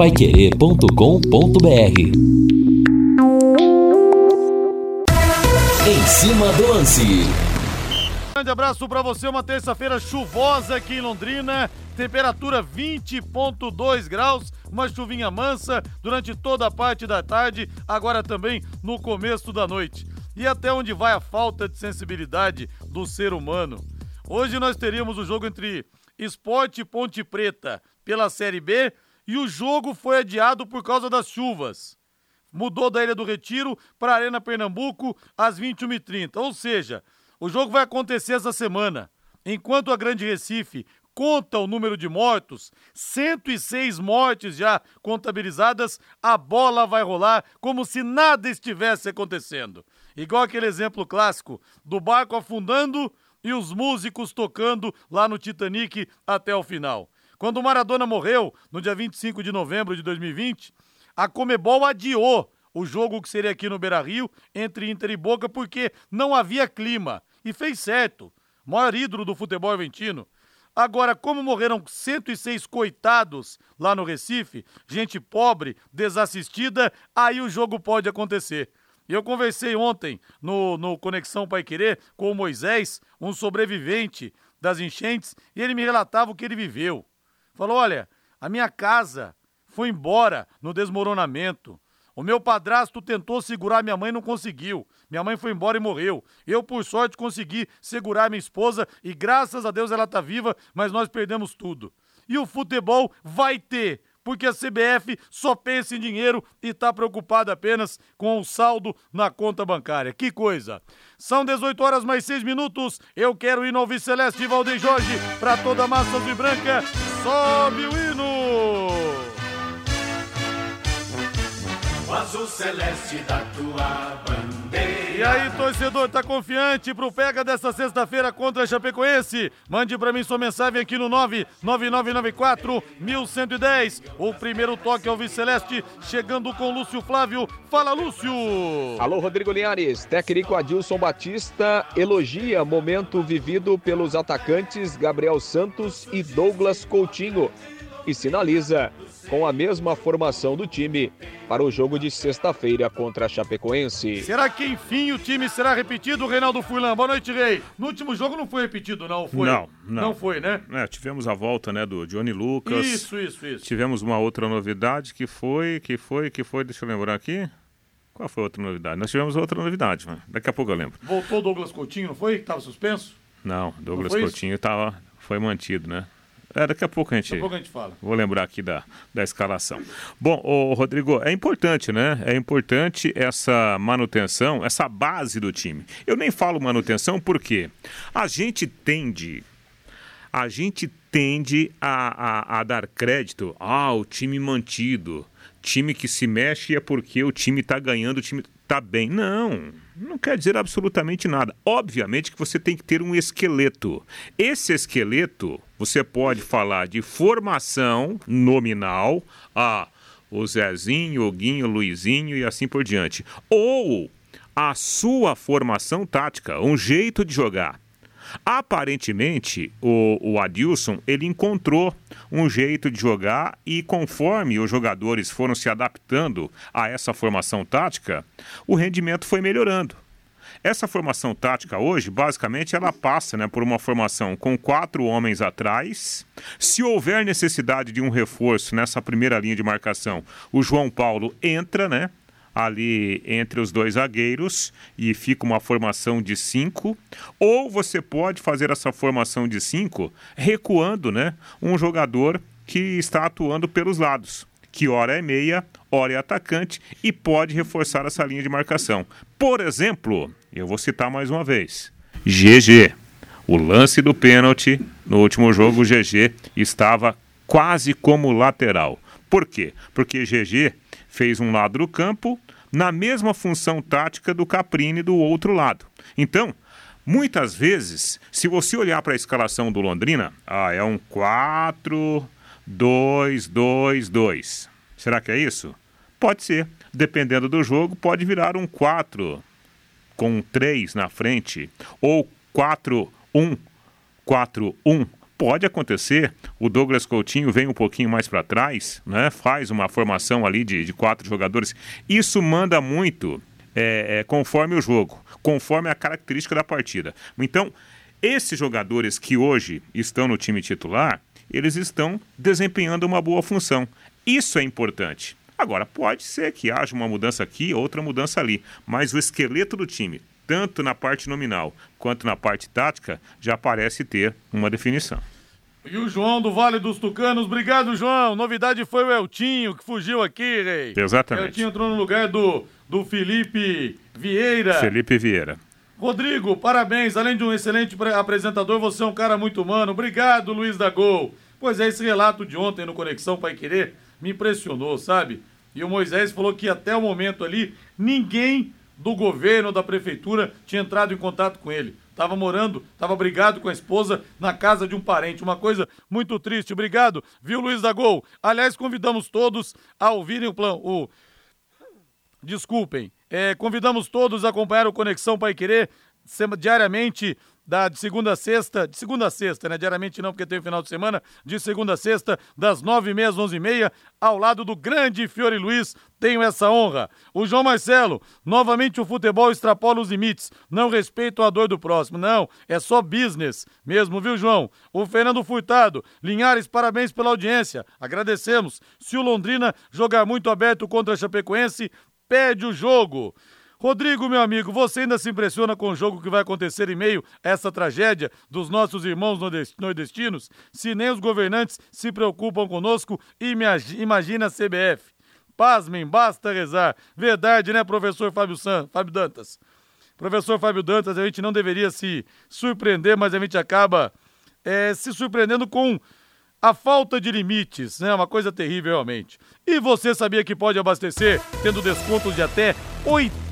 paiquerê.com.br Em cima do lance. Grande abraço para você, uma terça-feira chuvosa aqui em Londrina, temperatura 20.2 graus, uma chuvinha mansa durante toda a parte da tarde, agora também no começo da noite. E até onde vai a falta de sensibilidade do ser humano? Hoje nós teríamos o jogo entre Esporte Ponte Preta pela Série B e o jogo foi adiado por causa das chuvas. Mudou da Ilha do Retiro para a Arena Pernambuco às 21h30. Ou seja, o jogo vai acontecer essa semana. Enquanto a Grande Recife conta o número de mortos, 106 mortes já contabilizadas, a bola vai rolar como se nada estivesse acontecendo. Igual aquele exemplo clássico do barco afundando e os músicos tocando lá no Titanic até o final. Quando o Maradona morreu, no dia 25 de novembro de 2020, a Comebol adiou o jogo que seria aqui no Beira-Rio entre Inter e Boca porque não havia clima. E fez certo. Maior ídolo do futebol argentino. Agora, como morreram 106 coitados lá no Recife, gente pobre, desassistida, aí o jogo pode acontecer. Eu conversei ontem no, no Conexão Pai Querer com o Moisés, um sobrevivente das enchentes, e ele me relatava o que ele viveu. Falou: olha, a minha casa foi embora no desmoronamento. O meu padrasto tentou segurar minha mãe não conseguiu. Minha mãe foi embora e morreu. Eu, por sorte, consegui segurar minha esposa e graças a Deus ela tá viva, mas nós perdemos tudo. E o futebol vai ter porque a CBF só pensa em dinheiro e está preocupada apenas com o saldo na conta bancária. Que coisa! São 18 horas mais 6 minutos. Eu quero ir no Alves Celeste Valdeir Jorge para toda a massa azul branca. Sobe o hino! O azul celeste da tua. E aí, torcedor, tá confiante pro pega dessa sexta-feira contra a Chapecoense? Mande pra mim sua mensagem aqui no 99994 1110. O primeiro toque ao Viceleste, chegando com Lúcio Flávio. Fala, Lúcio! Alô, Rodrigo Linhares. Técnico Adilson Batista elogia momento vivido pelos atacantes Gabriel Santos e Douglas Coutinho e sinaliza com a mesma formação do time para o jogo de sexta-feira contra a Chapecoense. Será que enfim o time será repetido, Reinaldo Furlan? Boa noite, Rei. No último jogo não foi repetido, não foi? Não, não. Não foi, né? É, tivemos a volta, né, do Johnny Lucas. Isso, isso, isso. Tivemos uma outra novidade que foi, que foi, que foi, deixa eu lembrar aqui. Qual foi a outra novidade? Nós tivemos outra novidade, mas daqui a pouco eu lembro. Voltou o Douglas Coutinho, não foi? Que tava suspenso? Não, Douglas Não isso? Coutinho tava, foi mantido, né? É, daqui a pouco a gente. Daqui a pouco a gente fala. Vou lembrar aqui da, da escalação. Bom, ô, Rodrigo, é importante, né? É importante essa manutenção, essa base do time. Eu nem falo manutenção porque a gente tende. A gente tende a, a, a dar crédito ao time mantido. Time que se mexe é porque o time está ganhando, o time está bem. Não, não quer dizer absolutamente nada. Obviamente que você tem que ter um esqueleto. Esse esqueleto, você pode falar de formação nominal, a o Zezinho, o Guinho, o Luizinho e assim por diante. Ou a sua formação tática, um jeito de jogar. Aparentemente, o, o Adilson ele encontrou um jeito de jogar e conforme os jogadores foram se adaptando a essa formação tática, o rendimento foi melhorando. Essa formação tática hoje, basicamente, ela passa né, por uma formação com quatro homens atrás. Se houver necessidade de um reforço nessa primeira linha de marcação, o João Paulo entra, né? Ali entre os dois zagueiros e fica uma formação de cinco, ou você pode fazer essa formação de cinco recuando, né, um jogador que está atuando pelos lados, que ora é meia, ora é atacante e pode reforçar essa linha de marcação. Por exemplo, eu vou citar mais uma vez, GG. O lance do pênalti no último jogo, o GG estava quase como lateral. Por quê? Porque GG fez um lado do campo na mesma função tática do Caprini do outro lado. Então, muitas vezes, se você olhar para a escalação do Londrina, ah, é um 4 2 2 2. Será que é isso? Pode ser. Dependendo do jogo, pode virar um 4 com um 3 na frente ou 4 1 4 1 Pode acontecer, o Douglas Coutinho vem um pouquinho mais para trás, né? faz uma formação ali de, de quatro jogadores. Isso manda muito é, é, conforme o jogo, conforme a característica da partida. Então, esses jogadores que hoje estão no time titular, eles estão desempenhando uma boa função. Isso é importante. Agora, pode ser que haja uma mudança aqui, outra mudança ali, mas o esqueleto do time, tanto na parte nominal quanto na parte tática, já parece ter uma definição. E o João do Vale dos Tucanos, obrigado, João. Novidade foi o Eltinho que fugiu aqui, Rei. Exatamente. Eltinho entrou no lugar do, do Felipe Vieira. Felipe Vieira. Rodrigo, parabéns. Além de um excelente apresentador, você é um cara muito humano. Obrigado, Luiz da Gol. Pois é, esse relato de ontem no Conexão Pai Querer me impressionou, sabe? E o Moisés falou que até o momento ali, ninguém do governo, da prefeitura, tinha entrado em contato com ele. Tava morando, tava brigado com a esposa na casa de um parente. Uma coisa muito triste. Obrigado, viu, Luiz da Gol? Aliás, convidamos todos a ouvirem o plano. O... Desculpem. É, convidamos todos a acompanhar o Conexão Pai Querer diariamente da, de segunda a sexta, de segunda a sexta, né? Diariamente não, porque tem o final de semana, de segunda a sexta, das nove e meia às onze e meia, ao lado do grande Fiore Luiz, tenho essa honra. O João Marcelo, novamente o futebol extrapola os limites, não respeito a dor do próximo, não, é só business mesmo, viu, João? O Fernando Furtado, Linhares, parabéns pela audiência, agradecemos. Se o Londrina jogar muito aberto contra a Chapecoense, perde o jogo. Rodrigo, meu amigo, você ainda se impressiona com o jogo que vai acontecer em meio a essa tragédia dos nossos irmãos nordestinos? Se nem os governantes se preocupam conosco, imagina a CBF. Pasmem, basta rezar. Verdade, né, professor Fábio, San, Fábio Dantas? Professor Fábio Dantas, a gente não deveria se surpreender, mas a gente acaba é, se surpreendendo com a falta de limites, né? Uma coisa terrível realmente. E você sabia que pode abastecer tendo descontos de até 80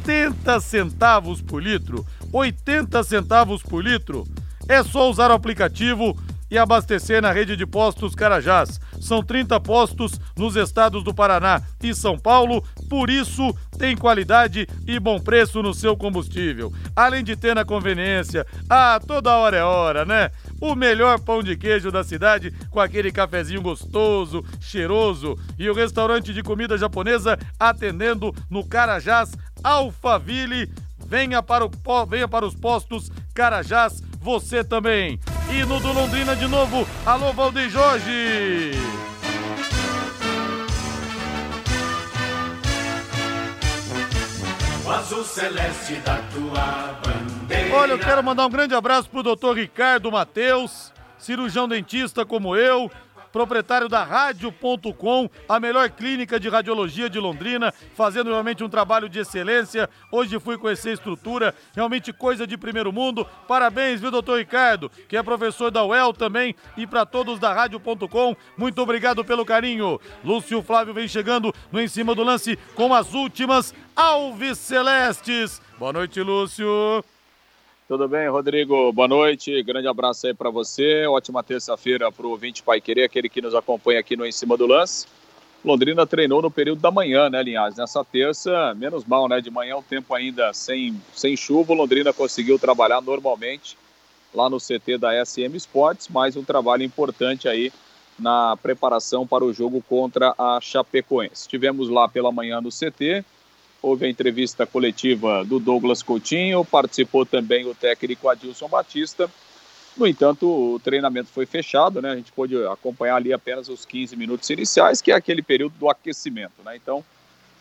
centavos por litro? 80 centavos por litro? É só usar o aplicativo e abastecer na rede de postos Carajás. São 30 postos nos estados do Paraná e São Paulo, por isso tem qualidade e bom preço no seu combustível. Além de ter na conveniência, ah, toda hora é hora, né? O melhor pão de queijo da cidade com aquele cafezinho gostoso, cheiroso e o restaurante de comida japonesa atendendo no Carajás Alphaville. Venha para, o, venha para os postos Carajás, você também. E no do Londrina de novo, alô Valdeir Jorge! O azul celeste da tua bandeira. Olha, eu quero mandar um grande abraço pro doutor Ricardo Mateus, cirurgião dentista como eu, proprietário da Rádio.com, a melhor clínica de radiologia de Londrina, fazendo realmente um trabalho de excelência. Hoje fui conhecer a estrutura, realmente coisa de primeiro mundo. Parabéns, viu, doutor Ricardo, que é professor da UEL também, e para todos da Rádio.com, muito obrigado pelo carinho. Lúcio Flávio vem chegando no em cima do lance com as últimas Alves Celestes. Boa noite, Lúcio. Tudo bem, Rodrigo? Boa noite, grande abraço aí para você. Ótima terça-feira para o ouvinte Pai Querer, aquele que nos acompanha aqui no Em Cima do Lance. Londrina treinou no período da manhã, né, Linhares? Nessa terça, menos mal, né? De manhã, o tempo ainda sem, sem chuva, Londrina conseguiu trabalhar normalmente lá no CT da SM Sports, mais um trabalho importante aí na preparação para o jogo contra a Chapecoense. Tivemos lá pela manhã no CT, houve a entrevista coletiva do Douglas Coutinho, participou também o técnico Adilson Batista. No entanto, o treinamento foi fechado, né? A gente pôde acompanhar ali apenas os 15 minutos iniciais, que é aquele período do aquecimento, né? Então,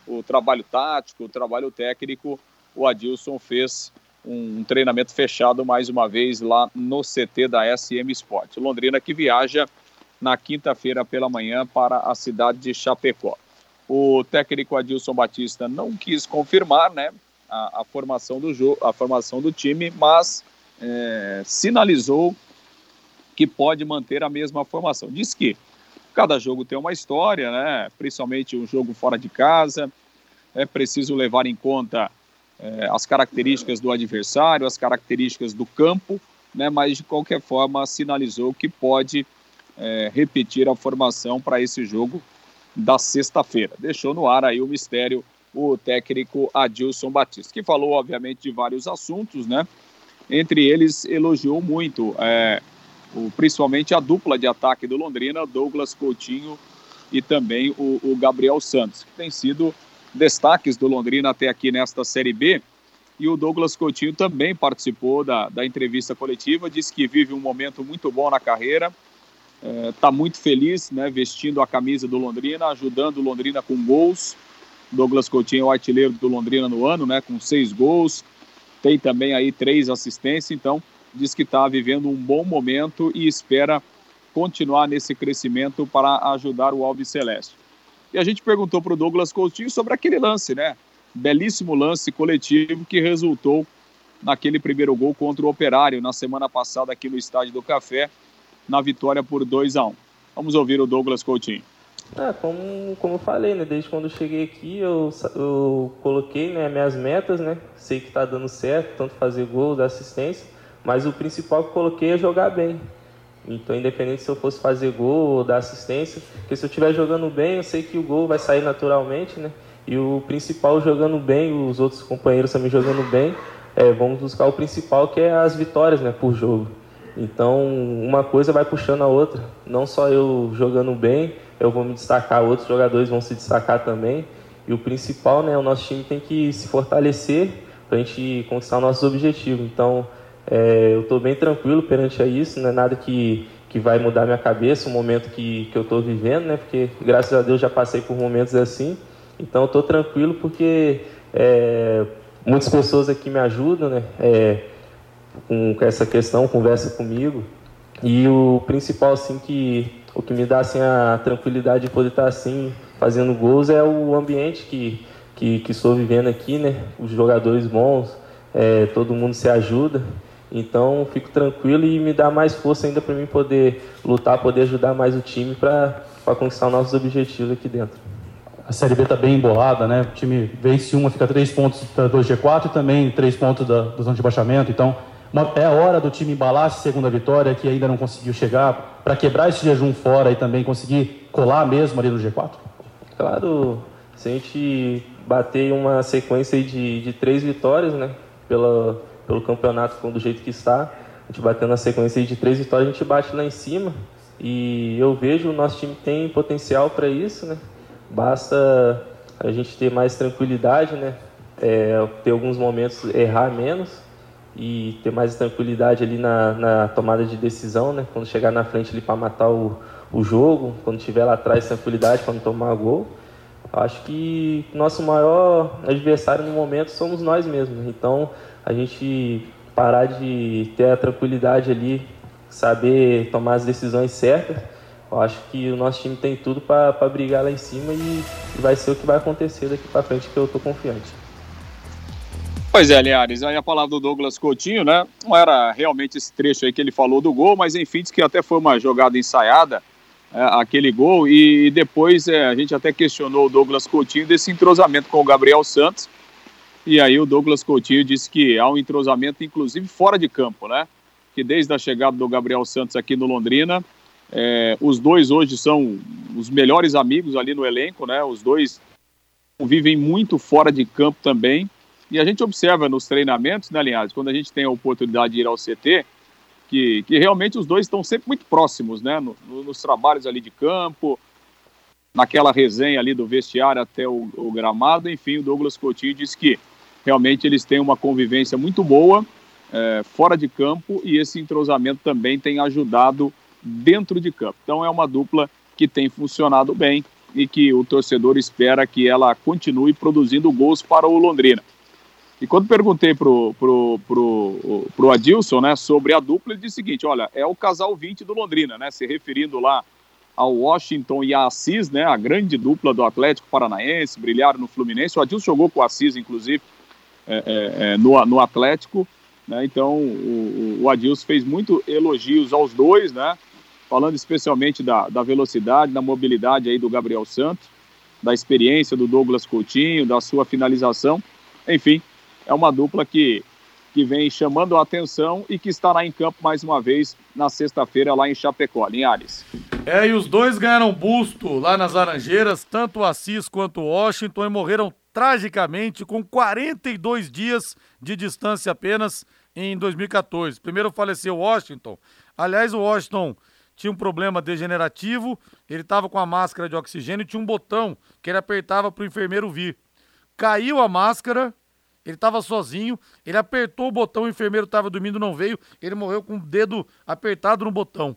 o trabalho tático, o trabalho técnico, o Adilson fez um treinamento fechado mais uma vez lá no CT da SM Sport. Londrina que viaja na quinta-feira pela manhã para a cidade de Chapecó. O técnico Adilson Batista não quis confirmar né, a, a formação do a formação do time, mas é, sinalizou que pode manter a mesma formação. Diz que cada jogo tem uma história, né, principalmente um jogo fora de casa, é preciso levar em conta é, as características do adversário, as características do campo, né, mas de qualquer forma sinalizou que pode é, repetir a formação para esse jogo da sexta-feira. Deixou no ar aí o mistério o técnico Adilson Batista, que falou, obviamente, de vários assuntos, né? Entre eles, elogiou muito é, o, principalmente a dupla de ataque do Londrina, Douglas Coutinho e também o, o Gabriel Santos, que tem sido destaques do Londrina até aqui nesta Série B. E o Douglas Coutinho também participou da, da entrevista coletiva, disse que vive um momento muito bom na carreira, está é, muito feliz, né, vestindo a camisa do Londrina, ajudando o Londrina com gols. Douglas Coutinho é o artilheiro do Londrina no ano, né, com seis gols, tem também aí três assistências, então diz que está vivendo um bom momento e espera continuar nesse crescimento para ajudar o Alves Celeste. E a gente perguntou para o Douglas Coutinho sobre aquele lance, né? Belíssimo lance coletivo que resultou naquele primeiro gol contra o Operário na semana passada aqui no Estádio do Café, na vitória por 2 a 1 um. Vamos ouvir o Douglas Coutinho. Ah, como, como eu falei, né? Desde quando eu cheguei aqui, eu, eu coloquei né, minhas metas, né? Sei que está dando certo, tanto fazer gol, dar assistência, mas o principal que eu coloquei é jogar bem. Então, independente se eu fosse fazer gol ou dar assistência, porque se eu estiver jogando bem, eu sei que o gol vai sair naturalmente, né? E o principal jogando bem, os outros companheiros também jogando bem, é, vamos buscar o principal que é as vitórias, né, por jogo. Então, uma coisa vai puxando a outra. Não só eu jogando bem, eu vou me destacar, outros jogadores vão se destacar também. E o principal, né, o nosso time tem que se fortalecer para a gente conquistar nossos objetivos. Então, é, eu estou bem tranquilo perante a isso, não é nada que, que vai mudar minha cabeça, o momento que, que eu estou vivendo, né? Porque graças a Deus já passei por momentos assim. Então estou tranquilo porque é, muitas pessoas aqui me ajudam, né? É, com, essa questão, conversa comigo. E o principal, assim, que o que me dá assim a tranquilidade de poder estar assim fazendo gols é o ambiente que que, que estou vivendo aqui, né? Os jogadores bons, é, todo mundo se ajuda. Então fico tranquilo e me dá mais força ainda para mim poder lutar, poder ajudar mais o time para conquistar nossos objetivos aqui dentro. A Série B está bem embolada, né? O time vence uma, fica três pontos para 2G4 e também três pontos da, do zona de baixamento. Então é a hora do time embalar essa segunda vitória que ainda não conseguiu chegar para quebrar esse jejum fora e também conseguir colar mesmo ali no G4? Claro, se a gente bater uma sequência de, de três vitórias, né? Pela, pelo campeonato do jeito que está. A gente batendo a sequência de três vitórias, a gente bate lá em cima. E eu vejo o nosso time tem potencial para isso, né? Basta a gente ter mais tranquilidade, né? É, ter alguns momentos errar menos e ter mais tranquilidade ali na, na tomada de decisão, né? Quando chegar na frente ali para matar o, o jogo, quando tiver lá atrás tranquilidade para não tomar gol. Acho que nosso maior adversário no momento somos nós mesmos. Então, a gente parar de ter a tranquilidade ali, saber tomar as decisões certas. Eu acho que o nosso time tem tudo para brigar lá em cima e, vai ser o que vai acontecer daqui para frente, que eu estou confiante. Pois é, Linhares, aí a palavra do Douglas Coutinho, né? Não era realmente esse trecho aí que ele falou do gol, mas enfim, diz que até foi uma jogada ensaiada, é, aquele gol, e, depois é, a gente até questionou o Douglas Coutinho desse entrosamento com o Gabriel Santos, e aí o Douglas Coutinho disse que há um entrosamento, inclusive fora de campo, né? Que desde a chegada do Gabriel Santos aqui no Londrina, é, os dois hoje são os melhores amigos ali no elenco, né? Os dois vivem muito fora de campo também. E a gente observa nos treinamentos, né, Linhares, quando a gente tem a oportunidade de ir ao CT, que, que realmente os dois estão sempre muito próximos, né? No, no, nos trabalhos ali de campo, naquela resenha ali do vestiário até o, o gramado. Enfim, o Douglas Coutinho disse que realmente eles têm uma convivência muito boa é, fora de campo e esse entrosamento também tem ajudado dentro de campo. Então é uma dupla que tem funcionado bem e que o torcedor espera que ela continue produzindo gols para o Londrina. E quando perguntei pro, pro, pro, pro Adilson, né, sobre a dupla, ele disse o seguinte, olha, é o casal 20 do Londrina, né, se referindo lá ao Washington e a Assis, né, a grande dupla do Atlético Paranaense, brilharam no Fluminense, o Adilson jogou com o Assis, inclusive, é, é, é, no, no Atlético. Né? Então, o, o Adilson fez muito elogios aos dois, né? falando especialmente da, da velocidade, da mobilidade aí do Gabriel Santos, da experiência do Douglas Coutinho, da sua finalização. Enfim, é uma dupla que, que vem chamando a atenção e que estará em campo mais uma vez na sexta-feira lá em Chapecó, Linhares. É, e os dois ganharam busto lá nas Laranjeiras, tanto o Assis quanto o Washington, e morreram tragicamente com 42 dias de distância apenas em 2014. Primeiro faleceu Washington Aliás, o Washington tinha um problema degenerativo, ele estava com a máscara de oxigênio e tinha um botão que ele apertava para o enfermeiro vir. Caiu a máscara, ele estava sozinho, ele apertou o botão, o enfermeiro estava dormindo, não veio, ele morreu com o dedo apertado no botão.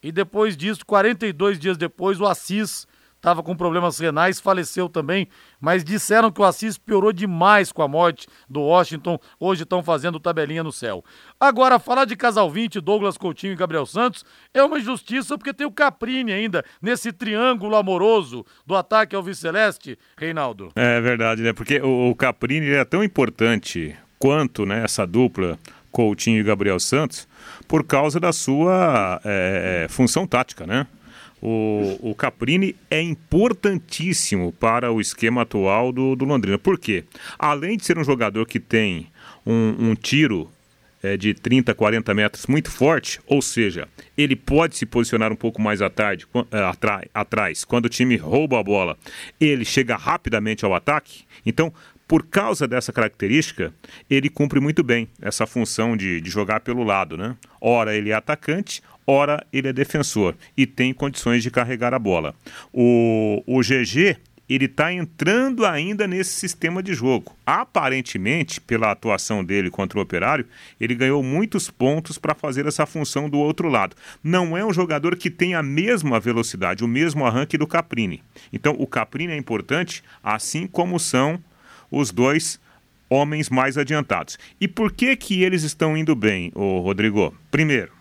E depois disso, 42 dias depois, o Assis estava com problemas renais, faleceu também, mas disseram que o Assis piorou demais com a morte do Washington, hoje estão fazendo tabelinha no céu. Agora, falar de Casal 20, Douglas Coutinho e Gabriel Santos é uma injustiça porque tem o Caprini ainda nesse triângulo amoroso do ataque ao Viceleste, Reinaldo. É verdade, né? Porque o, Caprini é tão importante quanto né, essa dupla Coutinho e Gabriel Santos por causa da sua é, função tática, né? O, o Caprini é importantíssimo para o esquema atual do, do Londrina. Por quê? Além de ser um jogador que tem um, um tiro é, de 30, 40 metros muito forte, ou seja, ele pode se posicionar um pouco mais tarde, é, atrás, quando o time rouba a bola, ele chega rapidamente ao ataque. Então, por causa dessa característica, ele cumpre muito bem essa função de, de jogar pelo lado, né? Ora ele é atacante, ora ele é defensor e tem condições de carregar a bola. O, o GG ele está entrando ainda nesse sistema de jogo. Aparentemente, pela atuação dele contra o Operário, ele ganhou muitos pontos para fazer essa função do outro lado. Não é um jogador que tem a mesma velocidade, o mesmo arranque do Caprini. Então, o Caprini é importante, assim como são os dois homens mais adiantados. E por que que eles estão indo bem, o Rodrigo? Primeiro,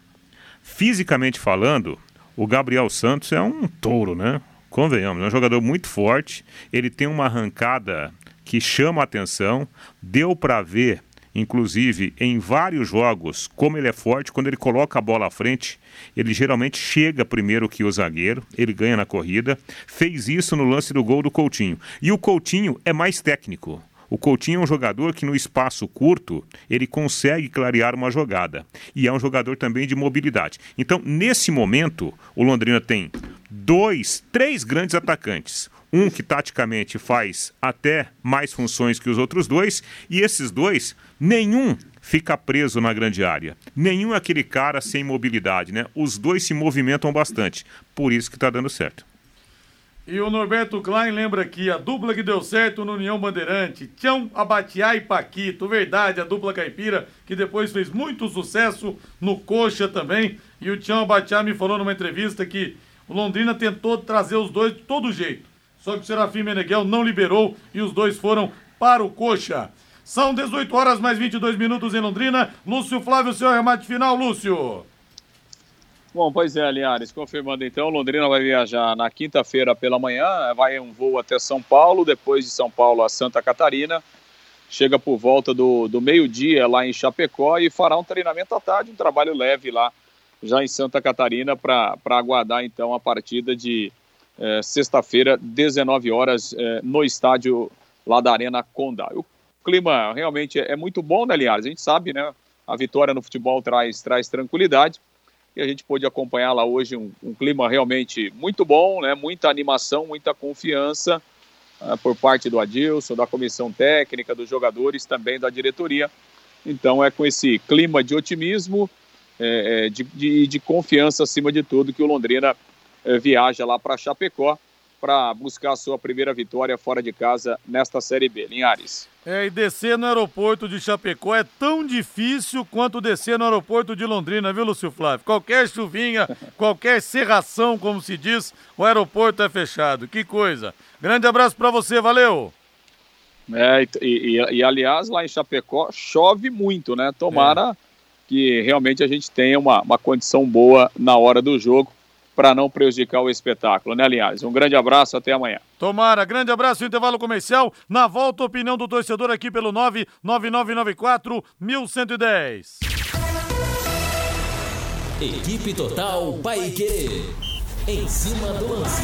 fisicamente falando, o Gabriel Santos é um touro, né? Convenhamos, é um jogador muito forte, ele tem uma arrancada que chama a atenção, deu para ver inclusive em vários jogos, como ele é forte, quando ele coloca a bola à frente, ele geralmente chega primeiro que o zagueiro, ele ganha na corrida. Fez isso no lance do gol do Coutinho. E o Coutinho é mais técnico. O Coutinho é um jogador que no espaço curto ele consegue clarear uma jogada e é um jogador também de mobilidade. Então, nesse momento, o Londrina tem dois, três grandes atacantes. Um que taticamente faz até mais funções que os outros dois, e esses dois, nenhum fica preso na grande área. Nenhum é aquele cara sem mobilidade, né? Os dois se movimentam bastante. Por isso que está dando certo. E o Norberto Klein lembra aqui, a dupla que deu certo no União Bandeirante, Tião Abatiá e Paquito, verdade, a dupla caipira, que depois fez muito sucesso no Coxa também. E o Tião Abatiá me falou numa entrevista que o Londrina tentou trazer os dois de todo jeito. Só que o Serafim Meneghel não liberou e os dois foram para o Coxa. São 18 horas mais 22 minutos em Londrina. Lúcio Flávio, seu remate final, Lúcio. Bom, pois é, Linhares, confirmando então, Londrina vai viajar na quinta-feira pela manhã, vai um voo até São Paulo, depois de São Paulo a Santa Catarina, chega por volta do, do meio-dia lá em Chapecó e fará um treinamento à tarde, um trabalho leve lá já em Santa Catarina para aguardar então a partida de é, sexta-feira, 19 horas, é, no estádio lá da Arena Conda. O clima realmente é, é muito bom, né, Linhares? A gente sabe, né? A vitória no futebol traz, traz tranquilidade e a gente pôde acompanhar lá hoje um, um clima realmente muito bom, né? muita animação, muita confiança uh, por parte do Adilson, da comissão técnica, dos jogadores, também da diretoria. Então é com esse clima de otimismo, é, de, de, de, confiança acima de tudo, que o Londrina é, viaja lá para Chapecó para buscar a sua primeira vitória fora de casa nesta Série B. Linhares. É, e descer no aeroporto de Chapecó é tão difícil quanto descer no aeroporto de Londrina, viu, Lúcio Flávio? Qualquer chuvinha, qualquer serração, como se diz, o aeroporto é fechado. Que coisa. Grande abraço para você, valeu! É, e, e, e, aliás, lá em Chapecó chove muito, né? Tomara é. que realmente a gente tenha uma, uma condição boa na hora do jogo para não prejudicar o espetáculo, né, Linhares? Um grande abraço, até amanhã. Tomara, grande abraço, intervalo comercial. Na volta, opinião do torcedor aqui pelo 99994 1110. Equipe Total Paique. Em cima do lance.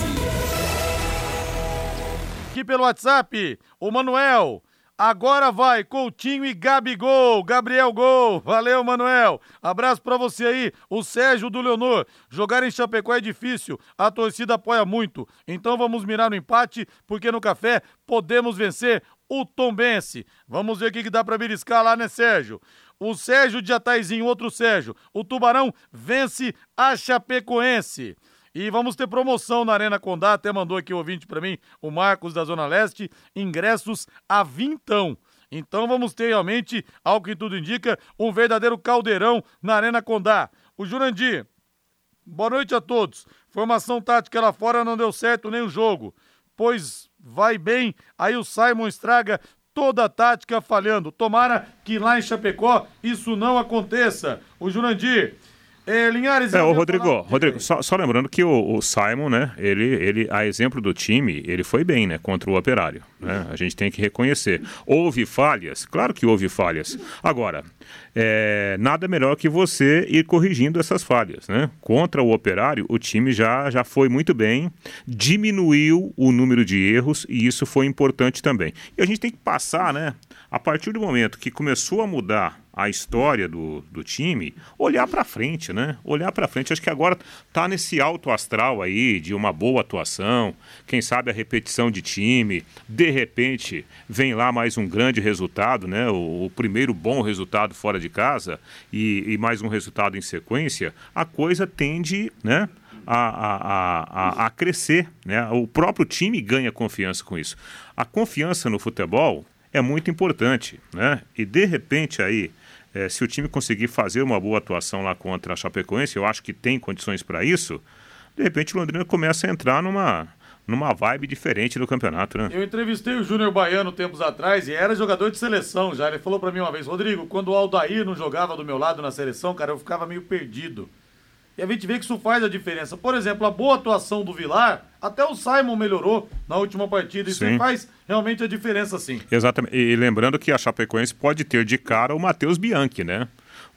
Aqui pelo WhatsApp, o Manuel. Agora vai, Coutinho e Gabigol, Gabriel Gol. Valeu, Manuel. Abraço para você aí, o Sérgio do Leonor. Jogar em Chapecó é difícil, a torcida apoia muito. Então vamos mirar no empate, porque no café podemos vencer o Tombense. Vamos ver o que, dá para beliscar lá, né, Sérgio? O Sérgio de Jataizinho, outro Sérgio. O Tubarão vence a Chapecoense. E vamos ter promoção na Arena Condá, até mandou aqui o ouvinte para mim, o Marcos da Zona Leste, ingressos a vintão. Então vamos ter realmente, ao que tudo indica, um verdadeiro caldeirão na Arena Condá. O Jurandir, boa noite a todos. Formação tática lá fora não deu certo nem o jogo, pois vai bem, aí o Simon estraga toda a tática falhando. Tomara que lá em Chapecó isso não aconteça. O Jurandir, é, Linhares. É, o Rodrigo, falar... Rodrigo, só, só, lembrando que o, o, Simon, né, ele, ele, a exemplo do time, ele foi bem, né, contra o Operário, né? A gente tem que reconhecer. Houve falhas, claro que houve falhas. Agora, é, nada melhor que você ir corrigindo essas falhas, né? Contra o Operário, o time já, já foi muito bem, diminuiu o número de erros e isso foi importante também. E a gente tem que passar, né, a partir do momento que começou a mudar a história do, do time, olhar para frente, né? Olhar para frente. Acho que agora tá nesse alto astral aí de uma boa atuação, quem sabe a repetição de time, de repente vem lá mais um grande resultado, né? O, o primeiro bom resultado fora de casa e, e, mais um resultado em sequência, a coisa tende, né? A, a, a, a crescer, né? O próprio time ganha confiança com isso. A confiança no futebol é muito importante, né? E de repente aí é, se o time conseguir fazer uma boa atuação lá contra a Chapecoense, eu acho que tem condições para isso, de repente o Londrina começa a entrar numa, numa vibe diferente do campeonato, né? Eu entrevistei o Júnior Baiano tempos atrás e era jogador de seleção já. Ele falou para mim uma vez, Rodrigo, quando o Aldair não jogava do meu lado na seleção, cara, eu ficava meio perdido. E a gente vê que isso faz a diferença. Por exemplo, a boa atuação do Vilar, até o Simon melhorou na última partida. Isso faz realmente a diferença, sim. Exatamente. E lembrando que a Chapecoense pode ter de cara o Matheus Bianchi, né?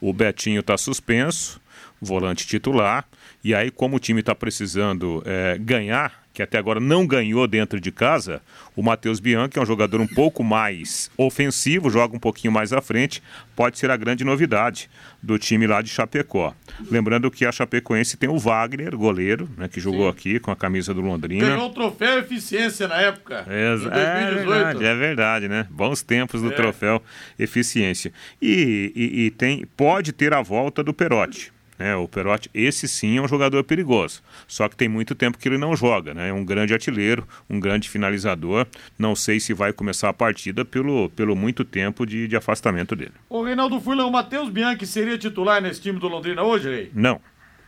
O Betinho está suspenso, volante titular. E aí, como o time está precisando é, ganhar que até agora não ganhou dentro de casa, o Matheus Bianchi é um jogador um pouco mais ofensivo, joga um pouquinho mais à frente, pode ser a grande novidade do time lá de Chapecó. Lembrando que a Chapecoense tem o Wagner, goleiro, né, que jogou Sim. aqui com a camisa do Londrina. Ganhou o troféu Eficiência na época. É, é verdade, é verdade, né? Bons tempos do é. troféu Eficiência. E, e, e tem, pode ter a volta do Perotti. Né, o Perotti, esse sim é um jogador perigoso. Só que tem muito tempo que ele não joga, né? É um grande artilheiro, um grande finalizador. Não sei se vai começar a partida pelo, pelo muito tempo de, de afastamento dele. O Reinaldo Furlan, o Matheus Bianchi seria titular nesse time do Londrina hoje, Rei? Não.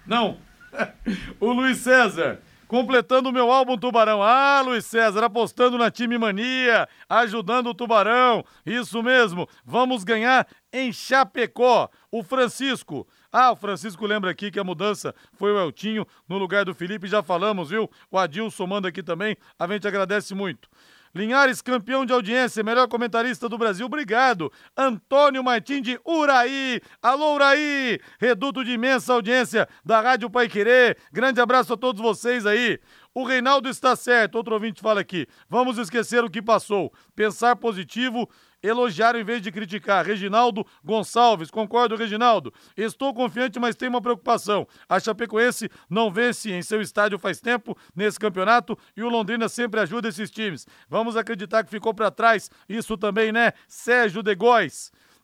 Não? o Luiz César, completando o meu álbum Tubarão. Ah, Luiz César, apostando na time mania, ajudando o Tubarão. Isso mesmo, vamos ganhar em Chapecó. O Francisco, ah, o Francisco lembra aqui que a mudança foi o Eltinho no lugar do Felipe, já falamos, viu? O Adil somando aqui também, a gente agradece muito. Linhares, campeão de audiência, melhor comentarista do Brasil, obrigado. Antônio Martins de Uraí. Alô, Uraí! Reduto de imensa audiência da Rádio Pai Querer. Grande abraço a todos vocês aí. O Reinaldo está certo, outro ouvinte fala aqui. Vamos esquecer o que passou. Pensar positivo elogiaram em vez de criticar. Reginaldo Gonçalves, concordo, Reginaldo. Estou confiante, mas tenho uma preocupação. A Chapecoense não vence em seu estádio faz tempo nesse campeonato e o Londrina sempre ajuda esses times. Vamos acreditar que ficou para trás. Isso também, né? Sérgio de.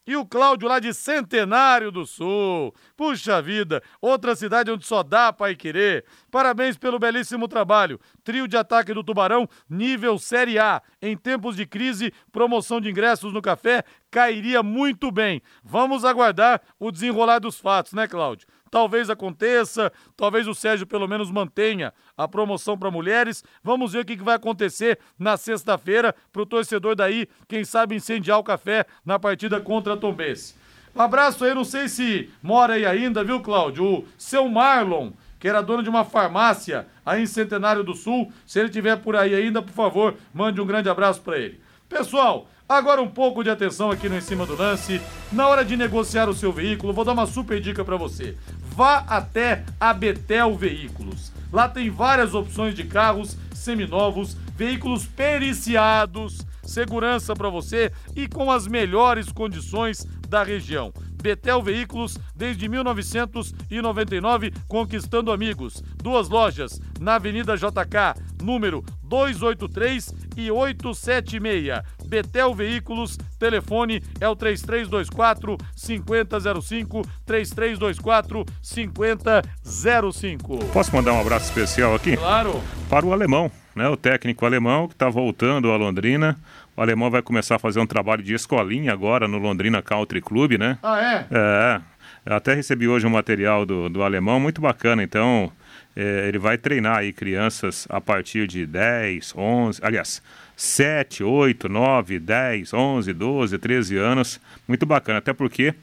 E o Cláudio lá de Centenário do Sul. Puxa vida, outra cidade onde só dá para querer. Parabéns pelo belíssimo trabalho. Trio de ataque do Tubarão, nível Série A. Em tempos de crise, promoção de ingressos no café cairia muito bem. Vamos aguardar o desenrolar dos fatos, né, Cláudio? Talvez aconteça, talvez o Sérgio pelo menos mantenha a promoção para mulheres. Vamos ver o que, vai acontecer na sexta-feira para o torcedor daí, quem sabe incendiar o café na partida contra a Tombense. Um abraço aí, não sei se mora aí ainda, viu, Cláudio? O seu Marlon, que era dono de uma farmácia aí em Centenário do Sul. Se ele estiver por aí ainda, por favor, mande um grande abraço para ele. Pessoal, Agora um pouco de atenção aqui no Em Cima do Lance. Na hora de negociar o seu veículo, vou dar uma super dica para você. Vá até a Betel Veículos. Lá tem várias opções de carros seminovos, veículos periciados, segurança para você e com as melhores condições da região. Betel Veículos desde 1999 conquistando amigos. Duas lojas na Avenida JK, número 283 e 876. Betel Veículos, telefone é o 3324 5005, 3324 5005. Posso mandar um abraço especial aqui? Claro. Para o alemão, né? O técnico alemão que está voltando a Londrina. O alemão vai começar a fazer um trabalho de escolinha agora no Londrina Country Club, né? Ah, é? É. Eu até recebi hoje um material do, do alemão muito bacana, então é, ele vai treinar aí crianças a partir de 10, 11, aliás, 7, 8, 9, 10, 11, 12, 13 anos. Muito bacana, até porque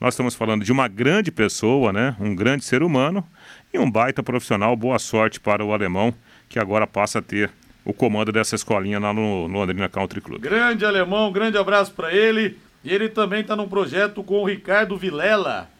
nós estamos falando de uma grande pessoa, né? Um grande ser humano e um baita profissional. Boa sorte para o alemão que agora passa a ter o comando dessa escolinha lá no, no Londrina Country Club. Grande alemão, grande abraço para ele. E ele também está num projeto com o Ricardo Vilela,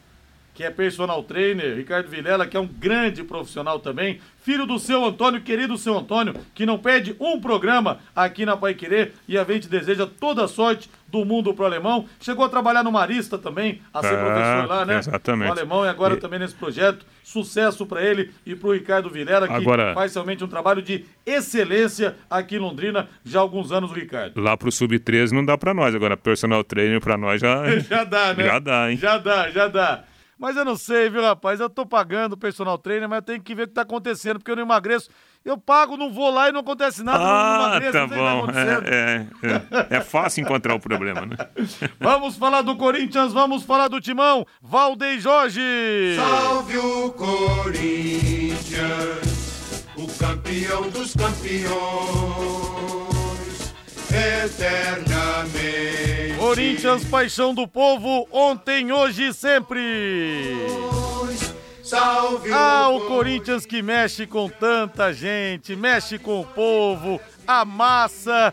que é personal trainer. Ricardo Vilela, que é um grande profissional também. Filho do seu Antônio, querido seu Antônio, que não perde um programa aqui na Pai Querer. E a gente deseja toda a sorte do mundo pro alemão. Chegou a trabalhar no Marista também, a ser É, professor lá, né? exatamente. O alemão e agora E- também nesse projeto. Sucesso para ele e pro Ricardo Vilela, que Agora- faz realmente um trabalho de excelência aqui em Londrina já há alguns anos, Ricardo. Lá pro Sub-13 não dá pra nós, agora personal trainer pra nós já... Já dá, né? Já dá, hein? Já dá, já dá. Mas eu não sei, viu, rapaz? Eu tô pagando o personal trainer, mas eu tenho que ver o que tá acontecendo, porque eu não emagreço. Eu pago, não vou lá e não acontece nada, Ah, emagreço, tá não sei o que tá bom. acontecendo. É, é, é. É fácil encontrar o problema, né? Vamos falar do Corinthians, vamos falar do Timão. Valdem Jorge! Salve o Corinthians, o campeão dos campeões, eternamente. Corinthians, paixão do povo, ontem, hoje e sempre. Salve Ah, o Corinthians que mexe com tanta gente, mexe com o povo, a massa,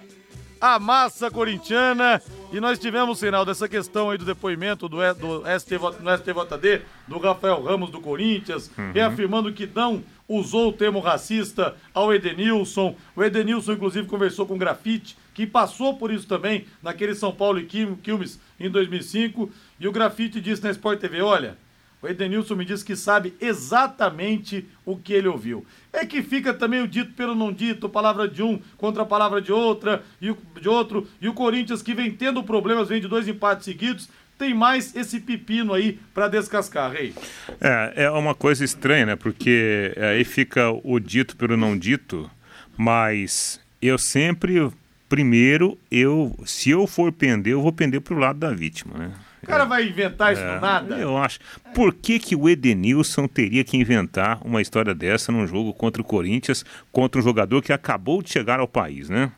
a massa corintiana. E nós tivemos, sinal dessa questão aí do depoimento do, do STV, no STJD, do Rafael Ramos do Corinthians, reafirmando que não usou o termo racista ao Edenilson. O Edenilson, inclusive, conversou com o Grafite, que passou por isso também naquele São Paulo e Quil- Quilmes em 2005. E o Grafite disse na Sport TV: olha. O Edenilson me disse que sabe exatamente o que ele ouviu. É que fica também o dito pelo não dito, palavra de um contra a palavra de outra e de outro. E o Corinthians, que vem tendo problemas, vem de dois empates seguidos, tem mais esse pepino aí pra descascar, Rei. É, é uma coisa estranha, né? Porque aí fica o dito pelo não dito, mas eu sempre, primeiro, eu, se eu for pender, eu vou pender pro lado da vítima, né? O cara vai inventar isso do nada? É, Eu acho. Por que, que o Edenilson teria que inventar uma história dessa num jogo contra o Corinthians, contra um jogador que acabou de chegar ao país, né?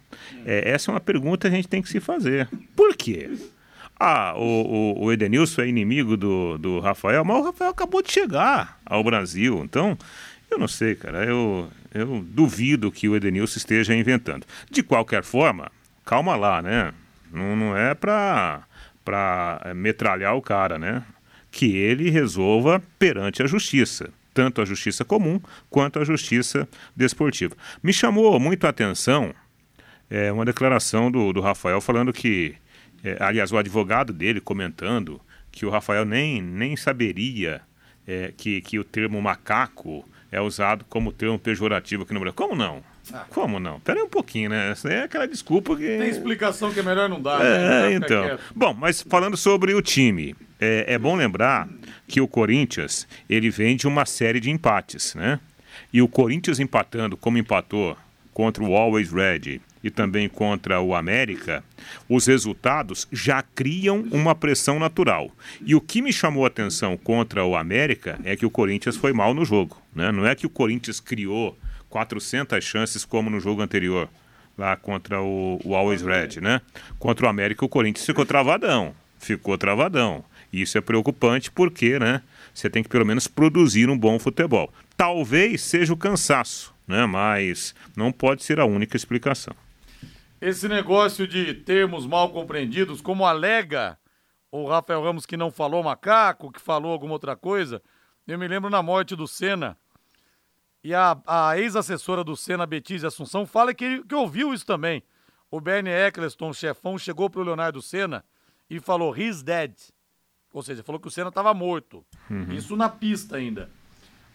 É, essa é uma pergunta que a gente tem que se fazer. Por quê? Ah, o, o, o Edenilson é inimigo do, do Rafael, mas o Rafael acabou de chegar ao Brasil. Então, eu não sei, cara. Eu, eu duvido que o Edenilson esteja inventando. De qualquer forma, calma lá, né? Não, não é pra, pra eh, metralhar o cara, né? Que ele resolva perante a justiça. Tanto a justiça comum quanto a justiça desportiva. Me chamou muito a atenção é, uma declaração do, do Rafael falando que, é, aliás, o advogado dele comentando que o Rafael nem, nem saberia é, que, que o termo macaco é usado como termo pejorativo aqui no Brasil. Como não? Como não? Pera aí um pouquinho, né? Essa é aquela desculpa que. Tem explicação que é melhor não dar. É, né? Então. quieto. Bom, mas falando sobre o time, é, é bom lembrar que o Corinthians ele vem de uma série de empates, né? E o Corinthians empatando como empatou contra o Always Red e também contra o América, os resultados já criam uma pressão natural. E o que me chamou a atenção contra o América é que o Corinthians foi mal no jogo, né? Não é que o Corinthians criou 400 chances como no jogo anterior lá contra o, o Always Red, né? Contra o América, o Corinthians ficou travadão. Ficou travadão. E isso é preocupante porque, né? Você tem que pelo menos produzir um bom futebol. Talvez seja o cansaço, né? Mas não pode ser a única explicação. Esse negócio de termos mal compreendidos, como alega o Rafael Ramos que não falou macaco, que falou alguma outra coisa, eu me lembro na morte do Senna. E a, a ex-assessora do Senna, Betise Assunção, fala que, que ouviu isso também. O Bernie Eccleston, chefão, chegou pro Leonardo Senna e falou, he's dead. Ou seja, falou que o Senna estava morto. Isso na pista ainda.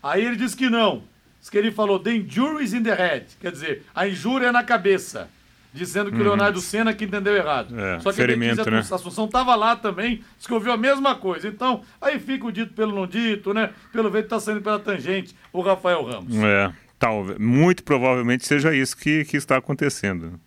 Aí ele disse que não. Diz que ele falou The injuries in the head, quer dizer, a injúria na cabeça. Dizendo que o Uhum. Leonardo Senna que entendeu errado. É, Só que a né? Assunção tava lá também, diz que ouviu a mesma coisa. Então, aí fica o dito pelo não dito, né? Pelo jeito tá saindo pela tangente o Rafael Ramos. É, talvez, muito provavelmente seja isso que, que está acontecendo.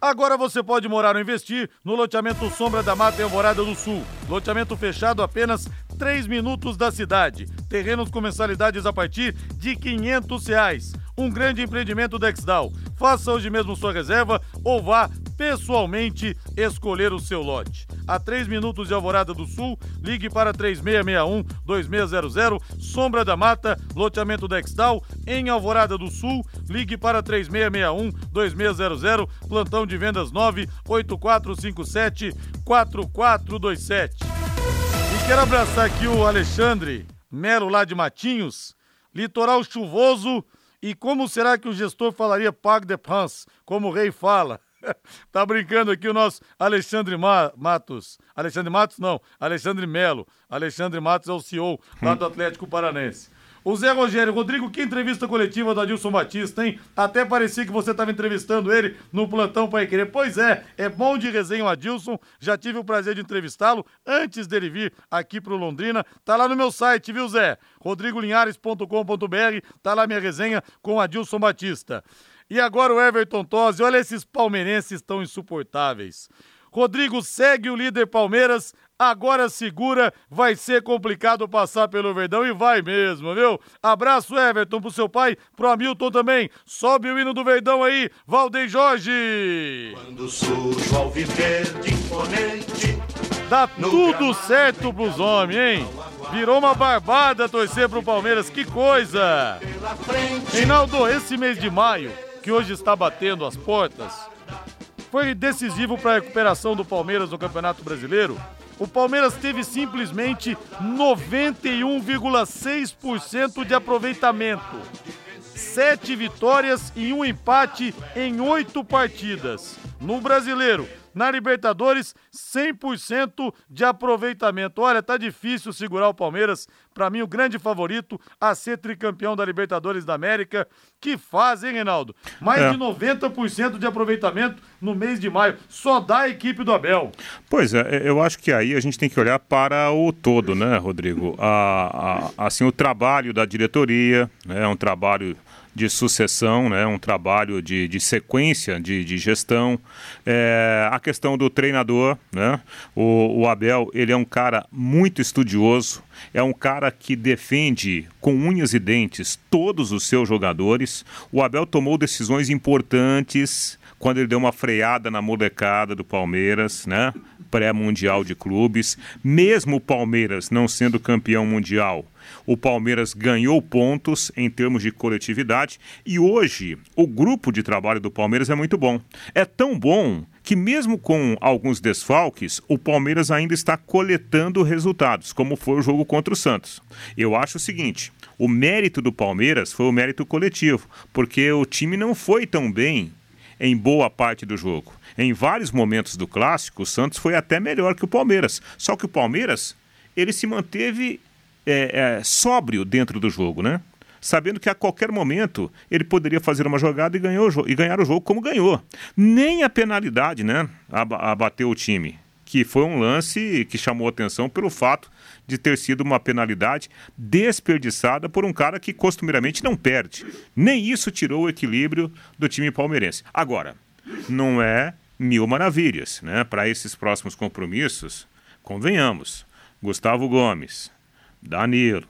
Agora você pode morar ou investir no loteamento Sombra da Mata em Alvorada do Sul. Loteamento fechado apenas 3 minutos da cidade. Terrenos com mensalidades a partir de 500 reais. Um grande empreendimento da Exdal. Faça hoje mesmo sua reserva ou vá pessoalmente escolher o seu lote. A 3 minutos de Alvorada do Sul, ligue para 3661-2600, Sombra da Mata, loteamento da Exdal, em Alvorada do Sul, ligue para 3661-2600, plantão de vendas 98457-4427. E quero abraçar aqui o Alexandre Melo lá de Matinhos, litoral chuvoso, e como será que o gestor falaria Parc de France, como o rei fala? tá brincando aqui o nosso Alexandre Ma- Matos. Alexandre Matos não, Alexandre Melo. Alexandre Matos é o CEO lá do Atlético Paranense. O Zé Rogério, Rodrigo, que entrevista coletiva do Adilson Batista, hein? Até parecia que você estava entrevistando ele no plantão para querer. Pois é, é bom de resenha o Adilson. Já tive o prazer de entrevistá-lo antes dele vir aqui pro Londrina. Tá lá no meu site, viu, Zé? rodrigolinhares.com.br. Tá lá minha resenha com o Adilson Batista. E agora o Everton Tosi, olha esses palmeirenses tão insuportáveis. Rodrigo segue o líder Palmeiras, agora segura, vai ser complicado passar pelo Verdão e vai mesmo, viu? Abraço Everton pro seu pai, pro Hamilton também. Sobe o hino do Verdão aí, Valdeir Jorge. Quando surge o alviverde imponente, Dá tudo certo pros homens, hein? Virou uma barbada torcer pro Palmeiras, que coisa! Reinaldo, esse mês de maio, que hoje está batendo as portas, foi decisivo para a recuperação do Palmeiras no Campeonato Brasileiro. O Palmeiras teve simplesmente 91,6% de aproveitamento. Sete vitórias e um empate em oito partidas. No Brasileiro, na Libertadores, 100% de aproveitamento. Olha, tá difícil segurar o Palmeiras. Para mim, o grande favorito a ser tricampeão da Libertadores da América. Que faz, hein, Reinaldo? Mais É. de 90% de aproveitamento no mês de maio. Só dá a equipe do Abel. Pois é, eu acho que aí a gente tem que olhar para o todo, né, Rodrigo? A, a- assim, o trabalho da diretoria, né, é um trabalho de sucessão, né, um trabalho de, de sequência de, de gestão, É, a questão do treinador, né, o, o Abel, ele é um cara muito estudioso, é um cara que defende com unhas e dentes todos os seus jogadores. O Abel tomou decisões importantes quando ele deu uma freada na molecada do Palmeiras, né? Pré-mundial de clubes. Mesmo o Palmeiras não sendo campeão mundial, o Palmeiras ganhou pontos em termos de coletividade e hoje o grupo de trabalho do Palmeiras é muito bom. É tão bom que mesmo com alguns desfalques, o Palmeiras ainda está coletando resultados, como foi o jogo contra o Santos. Eu acho o seguinte, o mérito do Palmeiras foi o mérito coletivo, porque o time não foi tão bem em boa parte do jogo. Em vários momentos do clássico, o Santos foi até melhor que o Palmeiras. Só que o Palmeiras, ele se manteve é, é, sóbrio dentro do jogo, né? Sabendo que a qualquer momento ele poderia fazer uma jogada e, ganhou e ganhar o jogo como ganhou. Nem a penalidade, né? aba- Abateu o time. Que foi um lance que chamou atenção pelo fato de ter sido uma penalidade desperdiçada por um cara que costumeiramente não perde. Nem isso tirou o equilíbrio do time palmeirense. Agora, não é mil maravilhas, né? Para esses próximos compromissos, convenhamos. Gustavo Gomes, Danilo,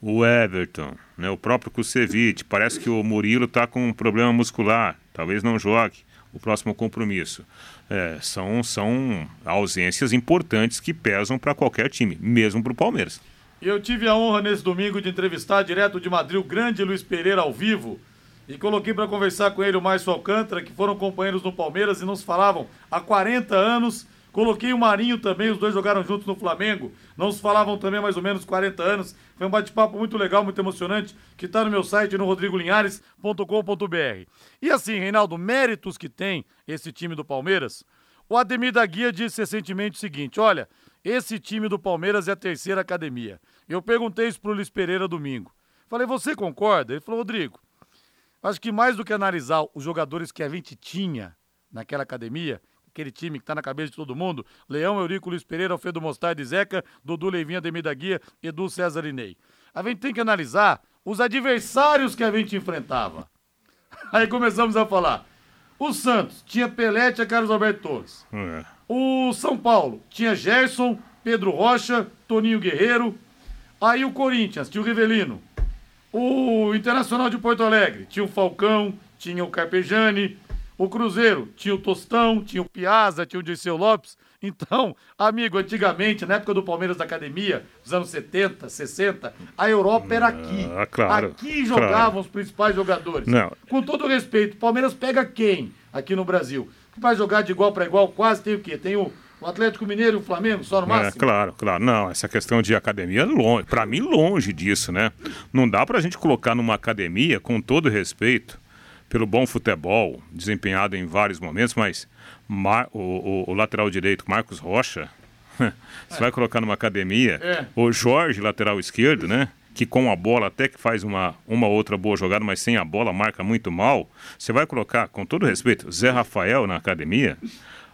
o Everton, né? o próprio Kusevich. Parece que o Murilo está com um problema muscular, talvez não jogue o próximo compromisso. É, são, são ausências importantes que pesam para qualquer time, mesmo para o Palmeiras. Eu tive a honra nesse domingo de entrevistar direto de Madrid o grande Luiz Pereira ao vivo. E coloquei para conversar com ele o Márcio Alcântara, que foram companheiros no Palmeiras e não se falavam há 40 anos. Coloquei o Marinho também, os dois jogaram juntos no Flamengo. Não se falavam também há mais ou menos 40 anos. Foi um bate-papo muito legal, muito emocionante, que está no meu site, no rodrigolinhares.com.br. E assim, Reinaldo, méritos que tem esse time do Palmeiras. O Ademir da Guia disse recentemente o seguinte: olha, esse time do Palmeiras é a terceira academia. Eu perguntei isso pro Luiz Pereira domingo. Falei, você concorda? Ele falou, Rodrigo, Acho que mais do que analisar os jogadores que a gente tinha naquela academia, aquele time que está na cabeça de todo mundo, Leão, Eurico, Luiz Pereira, Alfredo Mostarda e Zeca, Dudu Leivinha, Demir da Guia, Edu César e Ney. A gente tem que analisar os adversários que a gente enfrentava. Aí começamos a falar. O Santos tinha Pelé, tinha Carlos Alberto Torres. É. O São Paulo tinha Gerson, Pedro Rocha, Toninho Guerreiro. Aí o Corinthians tinha o Rivelino. O Internacional de Porto Alegre tinha o Falcão, tinha o Carpejani. O Cruzeiro tinha o Tostão, tinha o Piazza, tinha o Dirceu Lopes. Então, amigo, antigamente, na época do Palmeiras da Academia, nos anos 70, 60, a Europa era aqui. Ah, claro, aqui jogavam claro. os principais jogadores. Não. Com todo respeito, o Palmeiras pega quem aqui no Brasil? Que vai jogar de igual para igual, quase tem o quê? Tem o, o Atlético Mineiro e o Flamengo, só no É, máximo? claro, claro. Não, essa questão de academia é longe, para mim longe disso, né? Não dá pra gente colocar numa academia, com todo respeito, pelo bom futebol, desempenhado em vários momentos, mas Mar- o, o- o lateral direito, Marcos Rocha, você vai colocar numa academia, É. o Jorge, lateral esquerdo, né? Que com a bola até que faz uma, uma outra boa jogada, mas sem a bola marca muito mal. Você vai colocar, com todo respeito, Zé Rafael na academia.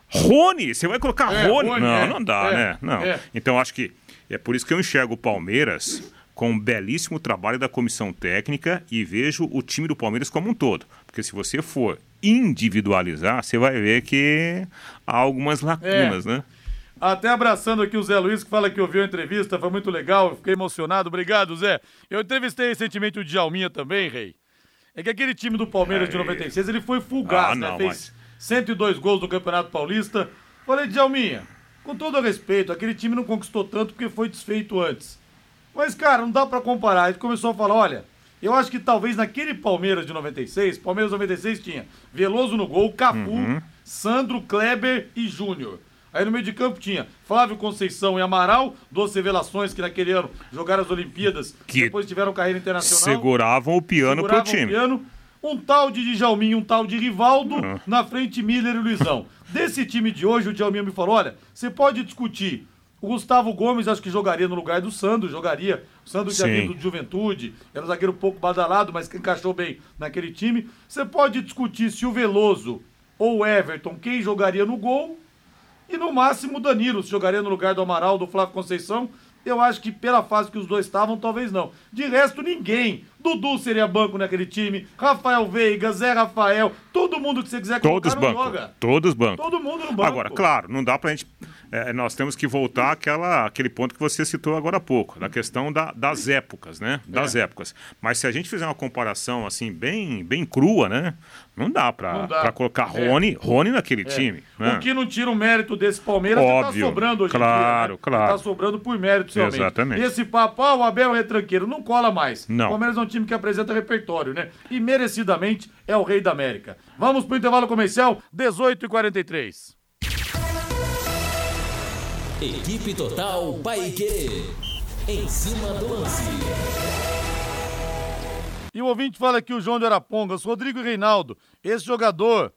Rony, você vai colocar É, Rony? Rony, não, é, não dá, é, né? Não. é. Então acho que é por isso que eu enxergo o Palmeiras com um belíssimo trabalho da comissão técnica e vejo o time do Palmeiras como um todo. Porque se você for individualizar, você vai ver que há algumas lacunas, né? Até abraçando aqui o Zé Luiz, que fala que ouviu a entrevista, foi muito legal, fiquei emocionado. Obrigado, Zé. Eu entrevistei recentemente o Djalminha também, Rei. É que aquele time do Palmeiras de 96, ele foi fugaz, Ah, né? não, Fez 102 gols no Campeonato Paulista. Falei, Djalminha, com todo respeito, aquele time não conquistou tanto porque foi desfeito antes. Mas, cara, não dá pra comparar. Gente começou a falar, olha, eu acho que talvez naquele Palmeiras de 96, Palmeiras 96 tinha Veloso no gol, Cafu, Sandro, Kleber e Júnior. Aí no meio de campo tinha Flávio Conceição e Amaral, duas revelações que naquele ano jogaram as Olimpíadas, Que depois tiveram carreira internacional. Seguravam o piano pro seguravam o time. piano. Um tal de Djalminha, um tal de Rivaldo, Uhum. na frente Miller e Luizão. Desse time de hoje, o Djalminha me falou, olha, você pode discutir. O Gustavo Gomes acho que jogaria no lugar do Sandro, jogaria. O Sandro tinha vindo de juventude, era um zagueiro um pouco badalado, mas que encaixou bem naquele time. Você pode discutir se o Veloso ou o Everton, quem jogaria no gol. E no máximo o Danilo, se jogaria no lugar do Amaral, do Flávio Conceição. Eu acho que pela fase que os dois estavam, talvez não. De resto, ninguém. Dudu seria banco naquele time. Rafael Veiga, Zé Rafael, todo mundo que você quiser Todos colocar não bancos. joga. Todos bancos. Todo mundo no banco. Agora, claro, não dá pra gente. É, nós temos que voltar àquela, àquele ponto que você citou agora há pouco, da questão da- das épocas, né? Das É. épocas. Mas se a gente fizer uma comparação assim, bem, bem crua, né? Não dá pra colocar É. Rony, Rony naquele time. Né? O que não tira o mérito desse Palmeiras é que tá Óbvio. sobrando hoje Claro, em dia. Né? claro. Tá sobrando por mérito somente. Exatamente. E esse papo, ah, o Abel é retranqueiro, não cola mais. Não. O Palmeiras é um time que apresenta repertório, né? E merecidamente é o rei da América. Vamos pro intervalo comercial, 18 e 43 Equipe Total Paique. Em cima do lance. E o ouvinte fala aqui o João de Arapongas, Rodrigo Reinaldo, esse jogador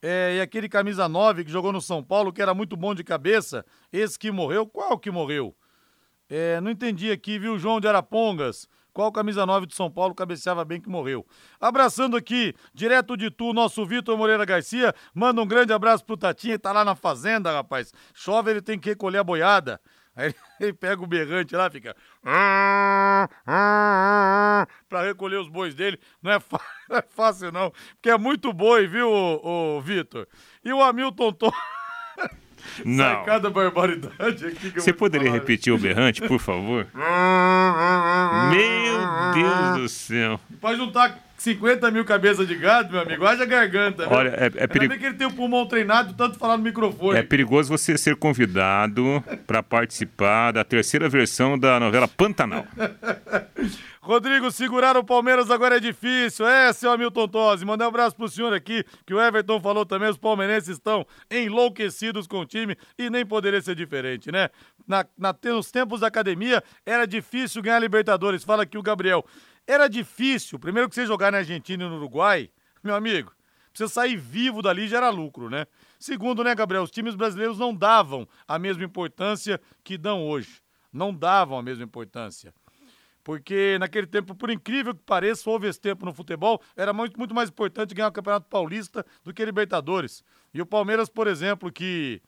é, e aquele camisa 9 que jogou no São Paulo, que era muito bom de cabeça, esse que morreu, qual que morreu? É, não entendi aqui, viu, João de Arapongas? Qual camisa 9 de São Paulo cabeceava bem que morreu? Abraçando aqui, direto de Tu, nosso Vitor Moreira Garcia. Manda um grande abraço pro Tatinha, tá lá na fazenda, rapaz. Chove, ele tem que recolher a boiada. Aí ele pega o berrante lá, fica. Pra recolher os bois dele. Não é, não é fácil, não. Porque é muito boi, viu, ô, ô, Vitor? E o Hamilton Tom. Não. Cada barbaridade aqui que Você poderia falar. repetir o berrante, por favor? Meu Deus do céu. Pode juntar 50 mil cabeças de gado, meu amigo. Haja garganta. viu? Olha, é- é Ainda perigo- bem que ele tem o pulmão treinado, tanto falar no microfone. É perigoso você ser convidado para participar da terceira versão da novela Pantanal. Rodrigo, segurar o Palmeiras agora é difícil. É, seu Hamilton Tosi. Mandar um abraço pro senhor aqui, que o Everton falou também. Os palmeirenses estão enlouquecidos com o time e nem poderia ser diferente, né? Na, na, nos tempos da academia, era difícil ganhar Libertadores. Fala aqui o Gabriel. Era difícil. Primeiro que você jogar na Argentina e no Uruguai, meu amigo, você sair vivo dali já era lucro, né? Segundo, né, Gabriel? Os times brasileiros não davam a mesma importância que dão hoje. Não davam a mesma importância. Porque naquele tempo, por incrível que pareça, houve esse tempo no futebol, era muito, muito mais importante ganhar o Campeonato Paulista do que Libertadores. E o Palmeiras, por exemplo, que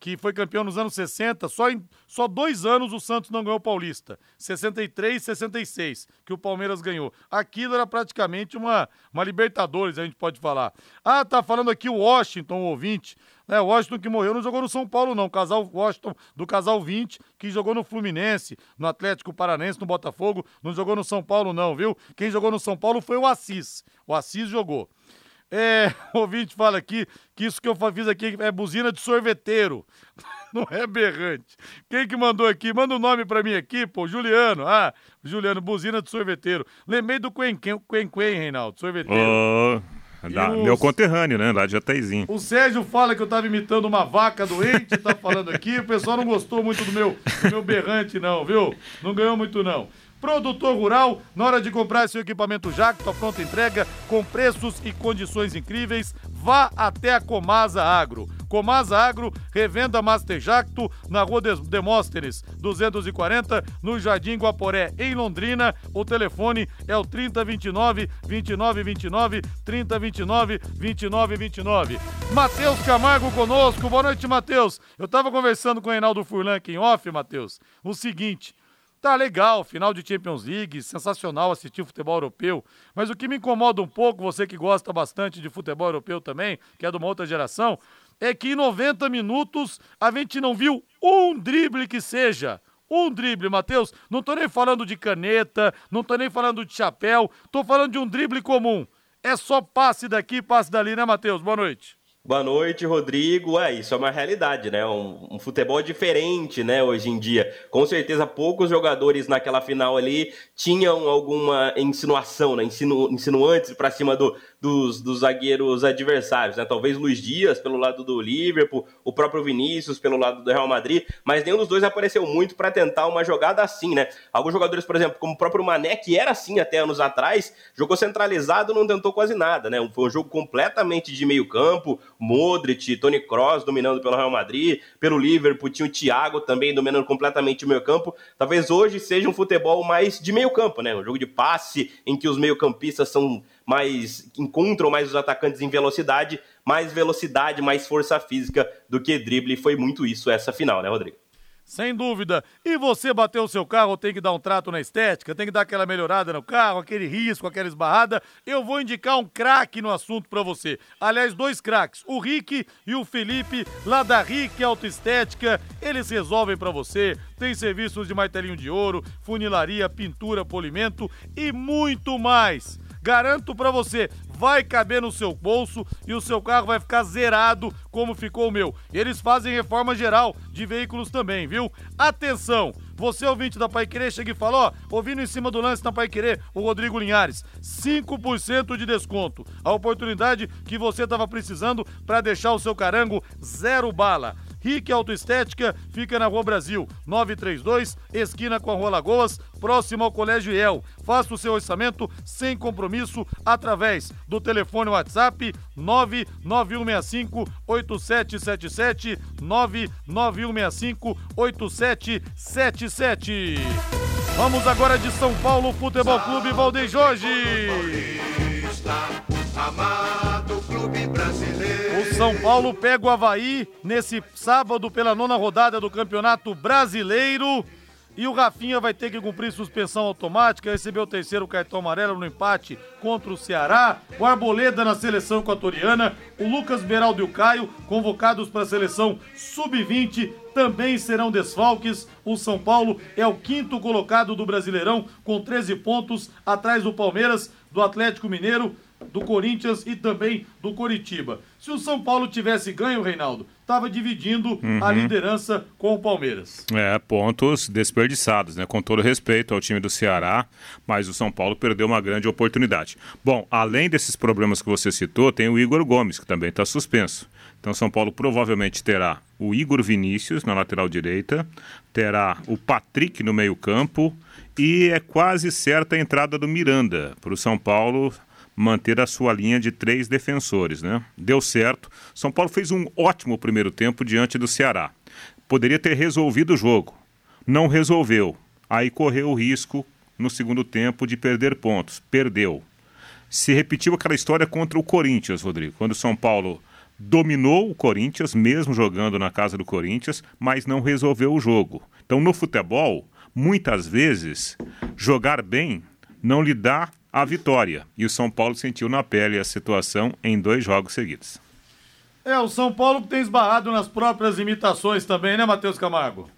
que foi campeão nos anos 60, só, em, só dois anos o Santos não ganhou Paulista. 63 e 66, que o Palmeiras ganhou. Aquilo era praticamente uma, uma Libertadores, a gente pode falar. Ah, tá falando aqui o Washington, o ouvinte. É, o Washington que morreu não jogou no São Paulo, não. O casal Washington do casal 20, que jogou no Fluminense, no Atlético Paranense, no Botafogo, não jogou no São Paulo, não, viu? Quem jogou no São Paulo foi o Assis. O Assis jogou. É, o ouvinte fala aqui que isso que eu fiz aqui é buzina de sorveteiro. Não é berrante. Quem que mandou aqui? Manda o um nome pra mim aqui, pô. Juliano. Ah, Juliano, buzina de sorveteiro. Lembrei do Quen Quen, Reinaldo, sorveteiro. Oh. Da, o... Meu conterrâneo, né? Lá de Jataizinho. O Sérgio fala que eu tava imitando uma vaca doente, tá falando aqui. O pessoal não gostou muito do meu, do meu berrante, não, viu? Não ganhou muito, não. Produtor Rural, na hora de comprar seu equipamento Jacto, a pronta entrega, com preços e condições incríveis, vá até a Comasa Agro. Comasa Agro, revenda Master Jacto, na rua Demóstenes, 240, no Jardim Guaporé, em Londrina. O telefone é o 3029 2929 3029 2929. Matheus Camargo conosco. Boa noite, Matheus. Eu estava conversando com o Reinaldo Furlan aqui em off, Matheus. O seguinte, Tá legal, final de Champions League, sensacional assistir futebol europeu. Mas o que me incomoda um pouco, você que gosta bastante de futebol europeu também, que é de uma outra geração, é que em 90 minutos a gente não viu um drible que seja. Um drible, Matheus. Não tô nem falando de caneta, não tô nem falando de chapéu, tô falando de um drible comum. É só passe daqui, passe dali, né, Matheus? Boa noite. Boa noite, Rodrigo. É, isso é uma realidade, né? Um, um, futebol diferente, né, hoje em dia. Com certeza, poucos jogadores naquela final ali tinham alguma insinuação, né? Insinu, insinuantes para cima do, dos, dos zagueiros adversários, né? Talvez Luiz Dias pelo lado do Liverpool, o próprio Vinícius pelo lado do Real Madrid, mas nenhum dos dois apareceu muito para tentar uma jogada assim, né? Alguns jogadores, por exemplo, como o próprio Mané, que era assim até anos atrás, jogou centralizado, não tentou quase nada, né? Foi um jogo completamente de meio campo, Modric, Tony Kroos dominando pelo Real Madrid, pelo Liverpool tinha o Thiago também dominando completamente o meio campo. Talvez hoje seja um futebol mais de meio campo, né? Um jogo de passe em que os meio campistas são mais encontram mais os atacantes em velocidade, mais velocidade, mais força física do que drible. Foi muito isso essa final, né, Rodrigo? Sem dúvida. E você bateu o seu carro, tem que dar um trato na estética, tem que dar aquela melhorada no carro, aquele risco, aquela esbarrada. Eu vou indicar um craque no assunto para você. Aliás, dois craques, o Rick e o Felipe, lá da Rick Autoestética. Eles resolvem para você. Tem serviços de martelinho de ouro, funilaria, pintura, polimento e muito mais. Garanto para você, vai caber no seu bolso e o seu carro vai ficar zerado como ficou o meu. Eles fazem reforma geral de veículos também, viu? Atenção! Você, ouvinte da Pai Querer, chega e fala, ó, ouvindo em cima do lance da Pai Querer, o Rodrigo Linhares, 5% de desconto. A oportunidade que você estava precisando para deixar o seu carango zero bala. Rick Autoestética fica na Rua Brasil, 932, esquina com a Rua Lagoas, próximo ao Colégio IEL. Faça o seu orçamento sem compromisso através do telefone WhatsApp 99165 8777 99165 8777. Vamos agora de São Paulo Futebol Clube Valdeir Jorge. Amado clube São Paulo pega o Havaí nesse sábado pela nona rodada do Campeonato Brasileiro. E o Rafinha vai ter que cumprir suspensão automática, recebeu o terceiro cartão amarelo no empate contra o Ceará. O Arboleda na seleção equatoriana. O Lucas Beraldo e o Caio, convocados para a seleção sub-20, também serão desfalques. O São Paulo é o quinto colocado do Brasileirão, com 13 pontos, atrás do Palmeiras, do Atlético Mineiro do Corinthians e também do Coritiba. Se o São Paulo tivesse ganho, Reinaldo, estava dividindo uhum. a liderança com o Palmeiras. É, pontos desperdiçados, né? Com todo respeito ao time do Ceará, mas o São Paulo perdeu uma grande oportunidade. Bom, além desses problemas que você citou, tem o Igor Gomes, que também está suspenso. Então, São Paulo provavelmente terá o Igor Vinícius na lateral direita, terá o Patrick no meio-campo e é quase certa a entrada do Miranda para o São Paulo manter a sua linha de três defensores, né? Deu certo. São Paulo fez um ótimo primeiro tempo diante do Ceará. Poderia ter resolvido o jogo. Não resolveu. Aí correu o risco no segundo tempo de perder pontos. Perdeu. Se repetiu aquela história contra o Corinthians, Rodrigo, quando o São Paulo dominou o Corinthians, mesmo jogando na casa do Corinthians, mas não resolveu o jogo. Então, no futebol, muitas vezes, jogar bem não lhe dá a vitória. E o São Paulo sentiu na pele a situação em dois jogos seguidos. É, o São Paulo tem esbarrado nas próprias imitações também, né, Matheus Camargo?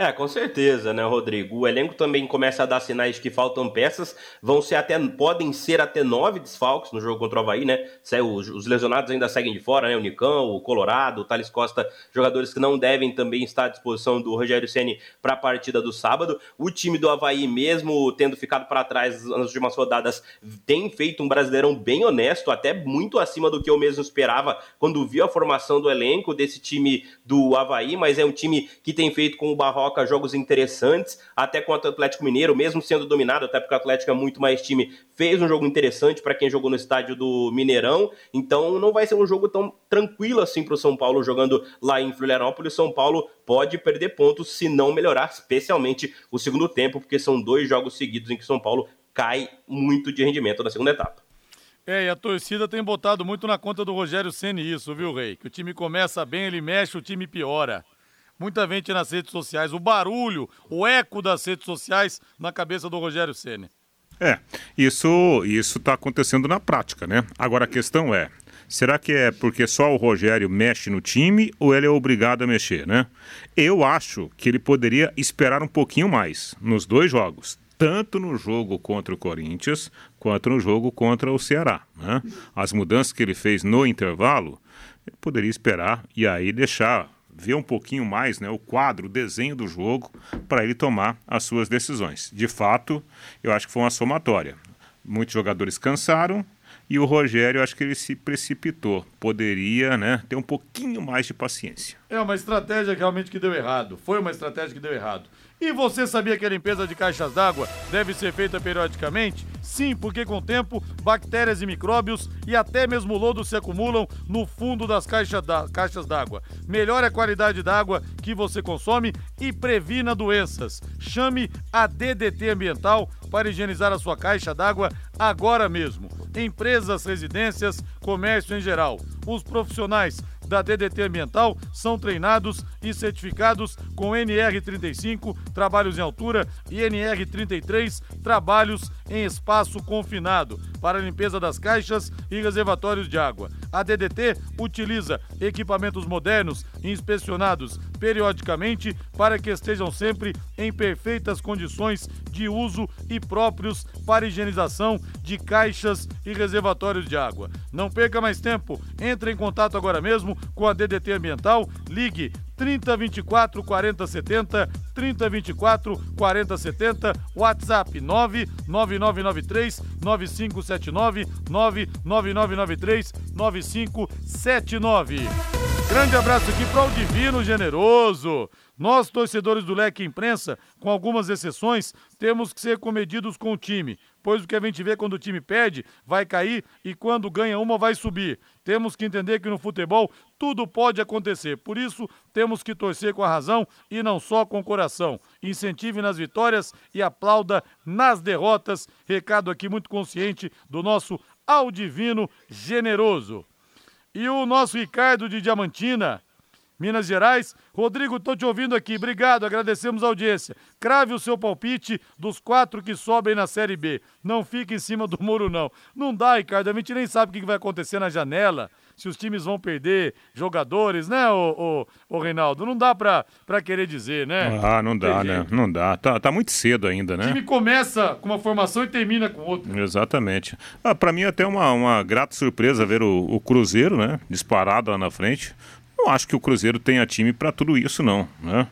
É, com certeza, né, Rodrigo? O elenco também começa a dar sinais de que faltam peças. Vão ser até, podem ser até nove desfalques no jogo contra o Havaí, né? Os, os lesionados ainda seguem de fora, né? O Nicão, o Colorado, o Thales Costa, jogadores que não devem também estar à disposição do Rogério Ceni para a partida do sábado. O time do Havaí, mesmo tendo ficado para trás nas últimas rodadas, tem feito um brasileirão bem honesto, até muito acima do que eu mesmo esperava quando vi a formação do elenco desse time do Havaí, mas é um time que tem feito com o Barroca coloca jogos interessantes, até contra o Atlético Mineiro, mesmo sendo dominado, até porque o Atlético é muito mais time, fez um jogo interessante para quem jogou no estádio do Mineirão. Então não vai ser um jogo tão tranquilo assim para o São Paulo jogando lá em Florianópolis. São Paulo pode perder pontos se não melhorar, especialmente o segundo tempo, porque são dois jogos seguidos em que São Paulo cai muito de rendimento na segunda etapa. É, e a torcida tem botado muito na conta do Rogério Ceni isso, viu, Rei? Que o time começa bem, ele mexe, o time piora muita gente nas redes sociais, o barulho, o eco das redes sociais na cabeça do Rogério Ceni. É, isso isso está acontecendo na prática, né? Agora a questão é, será que é porque só o Rogério mexe no time ou ele é obrigado a mexer, né? Eu acho que ele poderia esperar um pouquinho mais nos dois jogos, tanto no jogo contra o Corinthians quanto no jogo contra o Ceará. Né? As mudanças que ele fez no intervalo, ele poderia esperar e aí deixar ver um pouquinho mais né, o quadro, o desenho do jogo, para ele tomar as suas decisões. De fato, eu acho que foi uma somatória. Muitos jogadores cansaram e o Rogério, acho que ele se precipitou. Poderia né, ter um pouquinho mais de paciência. É uma estratégia realmente que deu errado. Foi uma estratégia que deu errado. E você sabia que a limpeza de caixas d'água deve ser feita periodicamente? Sim, porque com o tempo, bactérias e micróbios e até mesmo lodo se acumulam no fundo das caixas d'água. Melhore a qualidade da água que você consome e previna doenças. Chame a DDT Ambiental para higienizar a sua caixa d'água agora mesmo. Empresas, residências, comércio em geral. Os profissionais da DDT Ambiental são treinados e certificados com NR35, trabalhos em altura, e NR33, trabalhos em espaço confinado, para limpeza das caixas e reservatórios de água. A DDT utiliza equipamentos modernos inspecionados periodicamente para que estejam sempre em perfeitas condições de uso e próprios para higienização de caixas e reservatórios de água. Não perca mais tempo, entre em contato agora mesmo com a DDT Ambiental, ligue 3024 4070, 3024 4070, WhatsApp 99993 9579, 99993 9579. Grande abraço aqui para o Divino Generoso. Nós, torcedores do Leque Imprensa, com algumas exceções, temos que ser comedidos com o time, pois o que a gente vê quando o time perde vai cair e quando ganha uma vai subir. Temos que entender que no futebol tudo pode acontecer, por isso temos que torcer com a razão e não só com o coração. Incentive nas vitórias e aplauda nas derrotas. Recado aqui muito consciente do nosso Aldivino Generoso. E o nosso Ricardo de Diamantina Minas Gerais. Rodrigo, tô te ouvindo aqui. Obrigado, agradecemos a audiência. Crave o seu palpite dos quatro que sobem na Série B. Não fique em cima do muro, não. Não dá, Ricardo. A gente nem sabe o que vai acontecer na janela. Se os times vão perder jogadores, né, ô, ô Reinaldo? Não dá pra, pra querer dizer, né? Ah, não dá, né? Não dá. Tá, tá muito cedo ainda, né? O time começa com uma formação e termina com outra. Exatamente. Ah, pra mim, é até uma, uma grata surpresa ver o, o Cruzeiro, né? Disparado lá na frente. Não acho que o Cruzeiro tenha time para tudo isso, não. Né?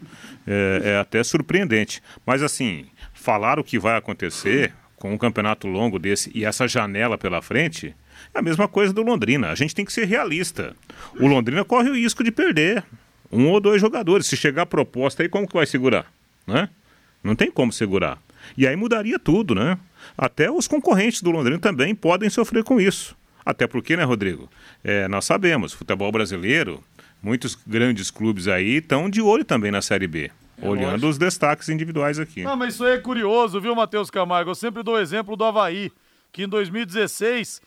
É, é, até surpreendente. Mas, assim, falar o que vai acontecer com um campeonato longo desse e essa janela pela frente a mesma coisa do Londrina. A gente tem que ser realista. O Londrina corre o risco de perder um ou dois jogadores. Se chegar a proposta aí, como que vai segurar? Né? Não tem como segurar. E aí mudaria tudo, né? Até os concorrentes do Londrina também podem sofrer com isso. Até porque, né, Rodrigo? É, nós sabemos, futebol brasileiro muitos grandes clubes aí estão de olho também na Série B. olhando lógico. os destaques individuais aqui. Não, mas isso aí é curioso, viu, Matheus Camargo? Eu sempre dou o exemplo do Havaí, que em 2016 te-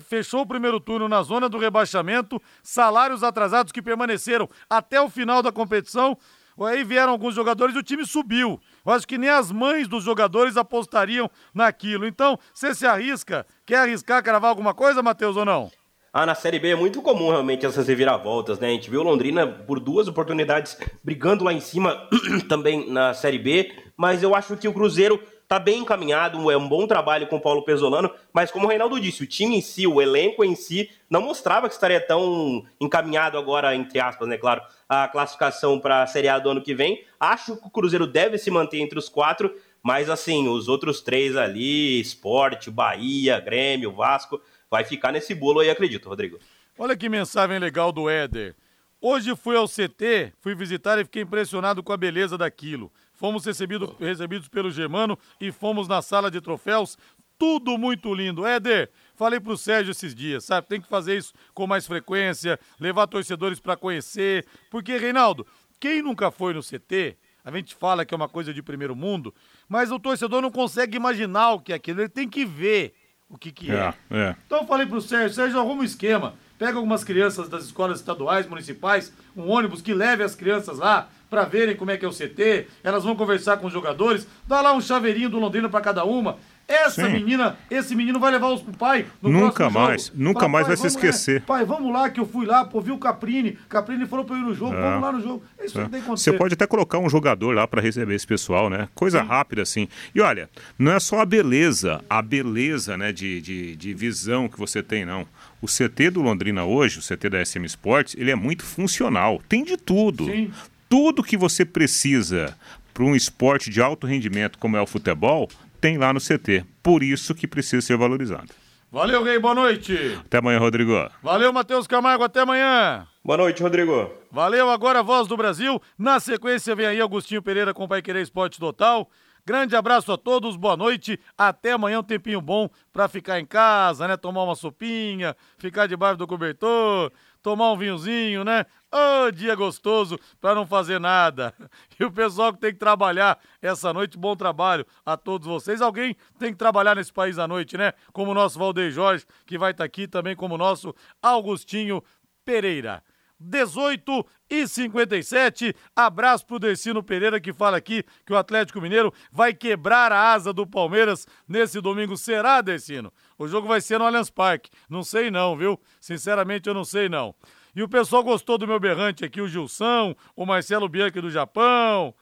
fechou o primeiro turno na zona do rebaixamento, salários atrasados que permaneceram até o final da competição. Aí vieram alguns jogadores e o time subiu. Eu acho que nem as mães dos jogadores apostariam naquilo. Então, você se arrisca? Quer arriscar cravar alguma coisa, Matheus, ou não? Ah, na Série B é muito comum realmente essas reviravoltas, né? A gente viu Londrina por duas oportunidades brigando lá em cima também na Série B, mas eu acho que o Cruzeiro tá bem encaminhado, é um bom trabalho com o Paulo Pesolano, mas como o Reinaldo disse, o time em si, o elenco em si, não mostrava que estaria tão encaminhado agora, entre aspas, né, claro, a classificação para a Série A do ano que vem. Acho que o Cruzeiro deve se manter entre os quatro, mas assim, os outros três ali, Sport, Bahia, Grêmio, Vasco, vai ficar nesse bolo aí, acredito, Rodrigo. Olha que mensagem legal do Éder. Hoje fui ao CT, fui visitar e fiquei impressionado com a beleza daquilo. Fomos recebido, recebidos pelo Germano e fomos na sala de troféus. Tudo muito lindo. Éder, falei pro Sérgio esses dias, sabe? Tem que fazer isso com mais frequência, levar torcedores para conhecer. Porque, Reinaldo, quem nunca foi no CT, a gente fala que é uma coisa de primeiro mundo, mas o torcedor não consegue imaginar o que é aquilo, ele tem que ver o que, que é. É, é. Então eu falei pro Sérgio, Sérgio, arruma um esquema. Pega algumas crianças das escolas estaduais, municipais, um ônibus que leve as crianças lá para verem como é que é o CT. Elas vão conversar com os jogadores. Dá lá um chaveirinho do Londrina para cada uma. Essa Sim. menina, esse menino vai levar os pro pai no Nunca mais, jogo. nunca Fala, mais "Pai, vai se é, esquecer." pai, vamos lá que eu fui lá, pô, vi o Caprini. Caprini falou pra eu ir no jogo, É. vamos lá no jogo. É isso que tem que acontecer. Você pode até colocar um jogador lá para receber esse pessoal, né? Coisa rápida assim. E olha, não é só a beleza, a beleza, né, de, de, de visão que você tem, não. O CT do Londrina hoje, o CT da SM Sports, ele é muito funcional. Tem de tudo. Sim. Tudo que você precisa para um esporte de alto rendimento como é o futebol, tem lá no CT. Por isso que precisa ser valorizado. Valeu, Rei, boa noite. Até amanhã, Rodrigo. Valeu, Matheus Camargo, até amanhã. Boa noite, Rodrigo. Valeu, agora a voz do Brasil. Na sequência vem aí Agostinho Pereira com o Pai Querer Esporte Total. Grande abraço a todos, boa noite. Até amanhã, um tempinho bom pra ficar em casa, né? Tomar uma sopinha, ficar debaixo do cobertor, tomar um vinhozinho, né? Ô, dia gostoso pra não fazer nada. E o pessoal que tem que trabalhar essa noite, bom trabalho a todos vocês. Alguém tem que trabalhar nesse país à noite, né? Como o nosso Valdeir Jorge, que vai estar aqui também, como o nosso Augustinho Pereira. 18 e 57. Abraço pro Decino Pereira que fala aqui que o Atlético Mineiro vai quebrar a asa do Palmeiras nesse domingo. Será, Decino? O jogo vai ser no Allianz Parque. Não sei não, viu? Sinceramente eu não sei não. E o pessoal gostou do meu berrante aqui, o Gilson, o Marcelo Bianchi do Japão.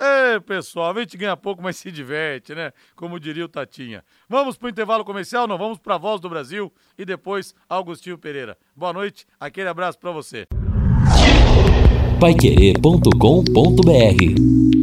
Ê, pessoal, a gente ganha pouco, mas se diverte, né? Como diria o Tatinha. Vamos pro intervalo comercial, não vamos pra Voz do Brasil e depois Augustinho Pereira. Boa noite, aquele abraço pra você. Paiquerê.com.br